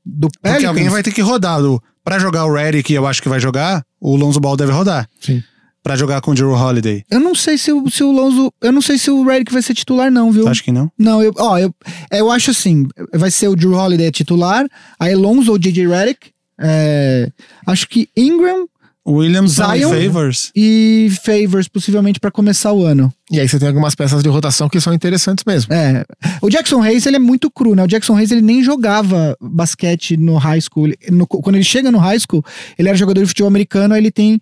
Speaker 4: Do
Speaker 2: Pelicans? Porque alguém vai ter que rodar. Pra jogar o Reddy, que eu acho que vai jogar, o Lonzo Ball deve rodar.
Speaker 4: Sim.
Speaker 2: Pra jogar com o Drew Holiday.
Speaker 4: Eu não sei se o, se o Lonzo. Eu não sei se o Redick vai ser titular, não, viu?
Speaker 2: Acho que não.
Speaker 4: Não, eu, ó, eu, eu acho assim: vai ser o Drew Holiday titular, aí Lonzo ou JJ Redick. É, acho que Ingram,
Speaker 2: Williams Zion e Favors.
Speaker 4: E Favors, possivelmente, para começar o ano.
Speaker 3: E aí você tem algumas peças de rotação que são interessantes mesmo.
Speaker 4: É. O Jackson Hayes, ele é muito cru, né? O Jackson Hayes, ele nem jogava basquete no high school. No, quando ele chega no high school, ele era jogador de futebol americano, aí ele tem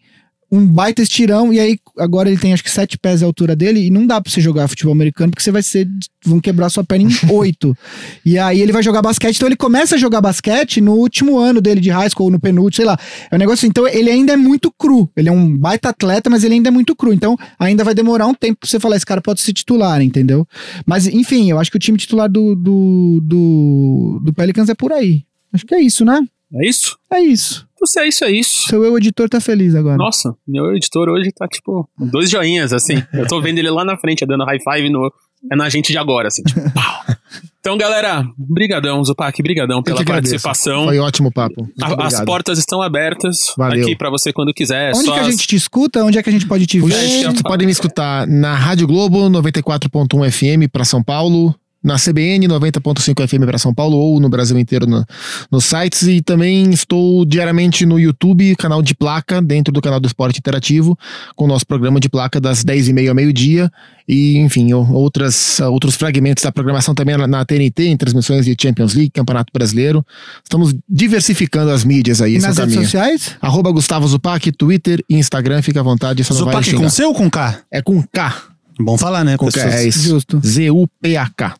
Speaker 4: um baita estirão, e aí agora ele tem acho que sete pés a altura dele, e não dá pra você jogar futebol americano, porque você vai ser. vão quebrar sua perna em oito. e aí ele vai jogar basquete, então ele começa a jogar basquete no último ano dele de high school, ou no penúltimo, sei lá. É um negócio então ele ainda é muito cru. Ele é um baita atleta, mas ele ainda é muito cru. Então ainda vai demorar um tempo pra você falar, esse cara pode ser titular, entendeu? Mas enfim, eu acho que o time titular do, do, do, do Pelicans é por aí. Acho que é isso, né?
Speaker 1: É isso?
Speaker 4: É isso.
Speaker 1: Então, se é isso, é isso.
Speaker 4: Seu eu editor tá feliz agora.
Speaker 1: Nossa, meu editor hoje tá tipo dois joinhas, assim. Eu tô vendo ele lá na frente, dando high five no, é na gente de agora, assim, tipo, pau. Então, galera, brigadão, Zupac, brigadão pela participação.
Speaker 3: Foi ótimo papo.
Speaker 1: A, as portas estão abertas Valeu. aqui para você quando quiser.
Speaker 4: Onde que a gente te escuta? Onde é que a gente pode te ver?
Speaker 3: Vocês podem me escutar na Rádio Globo 94.1 FM para São Paulo, na CBN 90.5 FM para São Paulo ou no Brasil inteiro no, nos sites e também estou diariamente no YouTube, canal de placa, dentro do canal do Esporte Interativo, com o nosso programa de placa das 10h30 ao meio-dia e, enfim, outras, outros fragmentos da programação também na, na, TNT, em transmissões de Champions League, Campeonato Brasileiro. Estamos diversificando as mídias aí.
Speaker 4: E nas redes sociais?
Speaker 3: Arroba Gustavo Zupac, Twitter e Instagram, fica à vontade.
Speaker 2: Zupac com C ou com K?
Speaker 3: É com K.
Speaker 2: Bom falar, né?
Speaker 3: Com é isso. Justo. Z-U-P-A-K.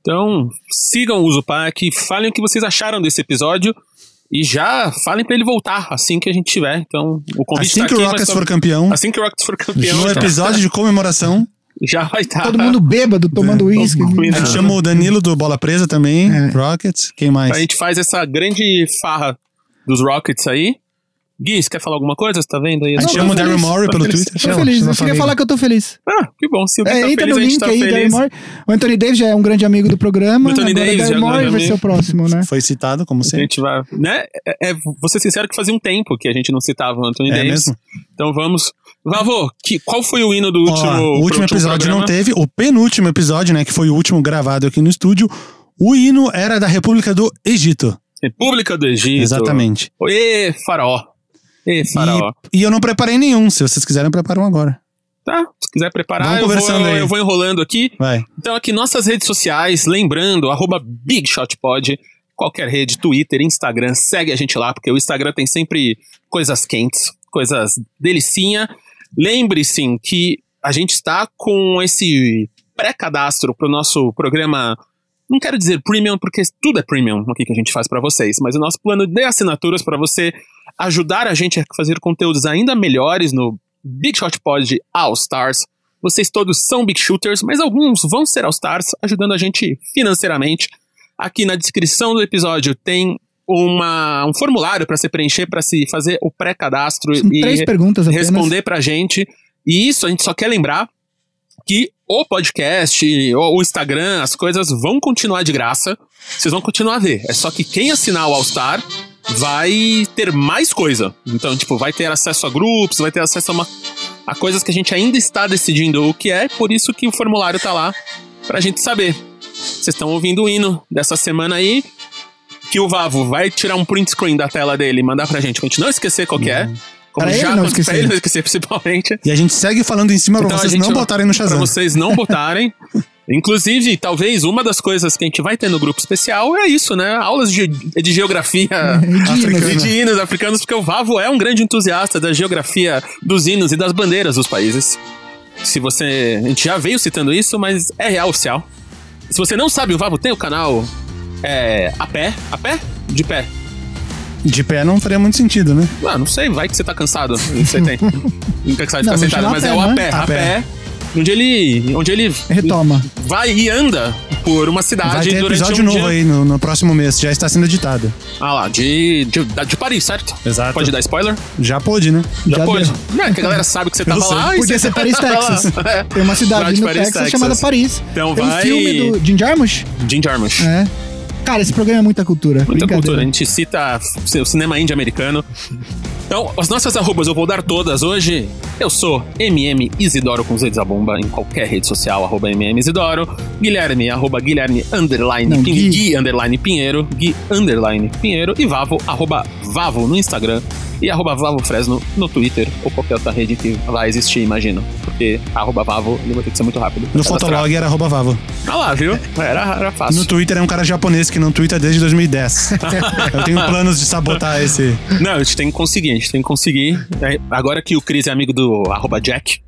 Speaker 1: Então, sigam o Zupac, falem o que vocês acharam desse episódio e já falem para ele voltar assim que a gente tiver. Então, o convite
Speaker 2: assim
Speaker 1: tá
Speaker 2: que
Speaker 1: aqui,
Speaker 2: o Rockets for campeão.
Speaker 1: Assim que o Rockets for campeão.
Speaker 2: No episódio de comemoração.
Speaker 1: Já vai estar.
Speaker 4: Todo mundo bêbado, tomando uísque.
Speaker 2: É, a gente chama o Danilo do Bola Presa também, é. Rockets. Quem mais?
Speaker 1: A gente faz essa grande farra dos Rockets aí. Gui, você quer falar alguma coisa? Você tá vendo aí?
Speaker 2: A gente chama o Daryl Morey pelo Twitter.
Speaker 4: Tô feliz, eu queria falar que eu tô feliz.
Speaker 1: Ah, que bom. Se o Gui
Speaker 4: é,
Speaker 1: tá
Speaker 4: entra
Speaker 1: feliz,
Speaker 4: no link
Speaker 1: tá
Speaker 4: aí,
Speaker 1: feliz.
Speaker 4: Morey. O Anthony Davis já é um grande amigo do programa.
Speaker 1: O Anthony Davis
Speaker 4: Daryl
Speaker 1: é
Speaker 4: Morey vai ser o próximo, né?
Speaker 2: Foi citado, como
Speaker 1: A
Speaker 2: sempre.
Speaker 1: gente vai, né? É, é, vou ser sincero que fazia um tempo que a gente não citava o Anthony
Speaker 2: É
Speaker 1: Davis.
Speaker 2: mesmo?
Speaker 1: Então vamos. Vavô, que, qual foi o hino do último
Speaker 2: Ó, o último episódio
Speaker 1: programa?
Speaker 2: não teve. O penúltimo episódio, né, que foi o último gravado aqui no estúdio, o hino era da República do Egito.
Speaker 1: República do Egito.
Speaker 2: Exatamente.
Speaker 1: Ê, faraó. Faraó.
Speaker 2: E, e eu não preparei nenhum. Se vocês quiserem, preparam agora.
Speaker 1: Tá, se quiser preparar, eu vou, eu vou enrolando aqui.
Speaker 2: Vai.
Speaker 1: Então aqui nossas redes sociais, lembrando, arroba BigShotPod, qualquer rede, Twitter, Instagram, segue a gente lá, porque o Instagram tem sempre coisas quentes, coisas delicinha. Lembre-se que a gente está com esse pré-cadastro para o nosso programa, não quero dizer premium, porque tudo é premium aqui que a gente faz para vocês, mas o nosso plano de assinaturas para você ajudar a gente a fazer conteúdos ainda melhores no Big Shot Pod All Stars. Vocês todos são Big Shooters, mas alguns vão ser All Stars, ajudando a gente financeiramente. Aqui na descrição do episódio tem uma, um formulário para se preencher, para se fazer o pré-cadastro e
Speaker 4: três perguntas apenas.
Speaker 1: responder pra gente. E isso a gente só quer lembrar que o podcast, o o Instagram, as coisas vão continuar de graça. Vocês vão continuar a ver. É só que quem assinar o All Star vai ter mais coisa. Então, tipo, vai ter acesso a grupos, vai ter acesso a, uma, a coisas que a gente ainda está decidindo o que é, por isso que o formulário tá lá pra gente saber. Vocês estão ouvindo o hino dessa semana aí, que o Vavo vai tirar um print screen da tela dele e mandar pra gente, pra gente não esquecer qual que é. Como
Speaker 4: Pra ele
Speaker 1: já
Speaker 4: não
Speaker 1: aconteceu- pra
Speaker 4: esquecer.
Speaker 1: ele não esquecer, principalmente.
Speaker 2: E a gente segue falando em cima pra
Speaker 1: Então, a
Speaker 2: vocês não botarem no
Speaker 1: Pra
Speaker 2: Shazam.
Speaker 1: vocês não botarem. Inclusive, talvez uma das coisas que a gente vai ter no grupo especial é isso, né? Aulas de, de geografia africana.
Speaker 4: né?
Speaker 1: de hinos africanos, porque o Vavo é um grande entusiasta da geografia dos hinos e das bandeiras dos países. Se você. A gente já veio citando isso, mas é real oficial. Se você não sabe, o Vavo tem o canal é, a pé. A pé? De pé.
Speaker 2: De pé não faria muito sentido, né?
Speaker 1: Ah, não sei, vai que você tá cansado. Você tem. Não cansado de
Speaker 4: Não,
Speaker 1: ficar sentado, mas é
Speaker 4: pé,
Speaker 1: o a
Speaker 4: né?
Speaker 1: pé.
Speaker 2: A
Speaker 1: A
Speaker 2: pé.
Speaker 1: pé. Onde ele. Onde ele
Speaker 4: Retoma.
Speaker 1: vai e anda por uma cidade
Speaker 2: Vai ter
Speaker 1: durante
Speaker 2: episódio
Speaker 1: um
Speaker 2: novo
Speaker 1: dia.
Speaker 2: aí no, no próximo mês. Já está sendo editado.
Speaker 1: Ah lá, de, de, de Paris, certo?
Speaker 2: Exato.
Speaker 1: Pode dar spoiler?
Speaker 2: Já pôde, né?
Speaker 1: Já,
Speaker 4: Já deu.
Speaker 1: Não, é que a galera sabe que você tava lá.
Speaker 4: Podia
Speaker 1: você
Speaker 4: ser Paris. Texas. Tem uma cidade
Speaker 1: de
Speaker 4: no
Speaker 1: Paris,
Speaker 4: Texas,
Speaker 1: Texas.
Speaker 4: chamada Paris.
Speaker 1: Então
Speaker 4: Tem um
Speaker 1: vai-
Speaker 4: filme do Jim Jarmusch.
Speaker 1: Jim Jarmusch.
Speaker 4: É. Cara, esse programa é muita cultura.
Speaker 1: Muita cultura. A gente cita o cinema indie americano. Então, as nossas arrobas eu vou dar todas hoje. Eu sou MM Isidoro com Z bomba em qualquer rede social, arroba MM Isidoro. Guilherme, arroba Guilherme underline, Não, Gui. Gui underline Pinheiro, Gui underline Pinheiro e Vavo, arroba Vavo no Instagram e arroba Vavo Fresno no Twitter ou qualquer outra rede que vai existir, imagino. Porque arroba Vavo ele vai ter que ser muito rápido.
Speaker 2: No Fotolog era arroba Vavo.
Speaker 1: Ah lá, viu? Era, era fácil.
Speaker 2: No Twitter é um cara japonês que não twitta desde 2010. Eu tenho planos de sabotar esse.
Speaker 1: Não, a gente tem que conseguir, a gente tem que conseguir. É, agora que o Chris é amigo do arroba Jack,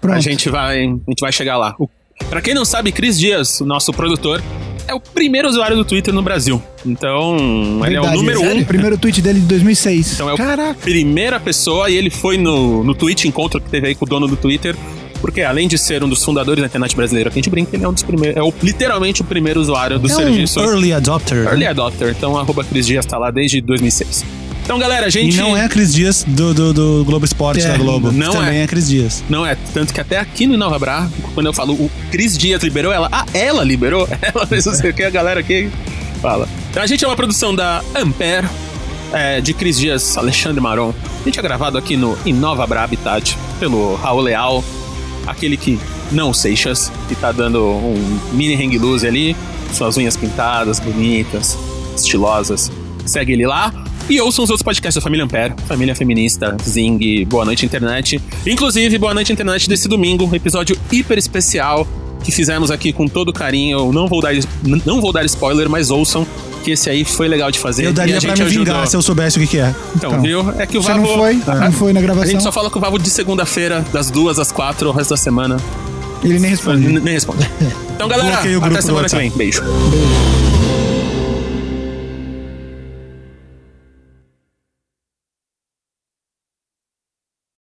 Speaker 1: Pronto. a gente vai, a gente vai chegar lá. O, pra quem não sabe, Cris Dias, nosso produtor, é o primeiro usuário do Twitter no Brasil. Então, Verdade, ele é o número é um.
Speaker 4: O primeiro tweet dele de 2006.
Speaker 1: Então, é a primeira pessoa e ele foi no, no tweet encontro que teve aí com o dono do Twitter. Porque além de ser um dos fundadores da internet brasileira que a gente brinca, ele é um dos primeiros. É o, literalmente o primeiro usuário do é serviço.
Speaker 2: Um early adopter.
Speaker 1: Early adopter. Então, arroba Cris Dias tá lá desde 2006. Então, galera, a gente.
Speaker 2: E não é a Cris Dias do, do, do Globo Esporte é, da Globo. Não Também é. é Cris Dias.
Speaker 1: Não é. Tanto que até aqui no Nova Bra, quando eu falo o Cris Dias liberou ela, ah, ela liberou? Ela fez não sei o que, a galera aqui fala. Então, a gente é uma produção da Ampere, é, de Cris Dias, Alexandre Maron. A gente é gravado aqui no Inova Bra Habitat, pelo Raul Leal, aquele que não Seixas, que tá dando um mini hang loose ali, suas unhas pintadas, bonitas, estilosas. Segue ele lá. E ouçam os outros podcasts da Família Ampere, Família Feminista, Zing, Boa Noite Internet. Inclusive, Boa Noite Internet desse domingo, um episódio hiper especial que fizemos aqui com todo carinho. Eu não vou dar, não vou dar spoiler, mas ouçam que esse aí foi legal de fazer.
Speaker 2: Eu daria pra me ajudou. vingar se eu soubesse o que, que é.
Speaker 1: Então, então, viu? É que o Vavo...
Speaker 4: não foi? Ah, não foi na gravação?
Speaker 1: A gente só fala com o Vavo de segunda-feira, das duas às quatro, o resto da semana.
Speaker 4: Ele nem responde.
Speaker 1: nem responde. Então, galera, até semana que vem. Beijo. Beijo.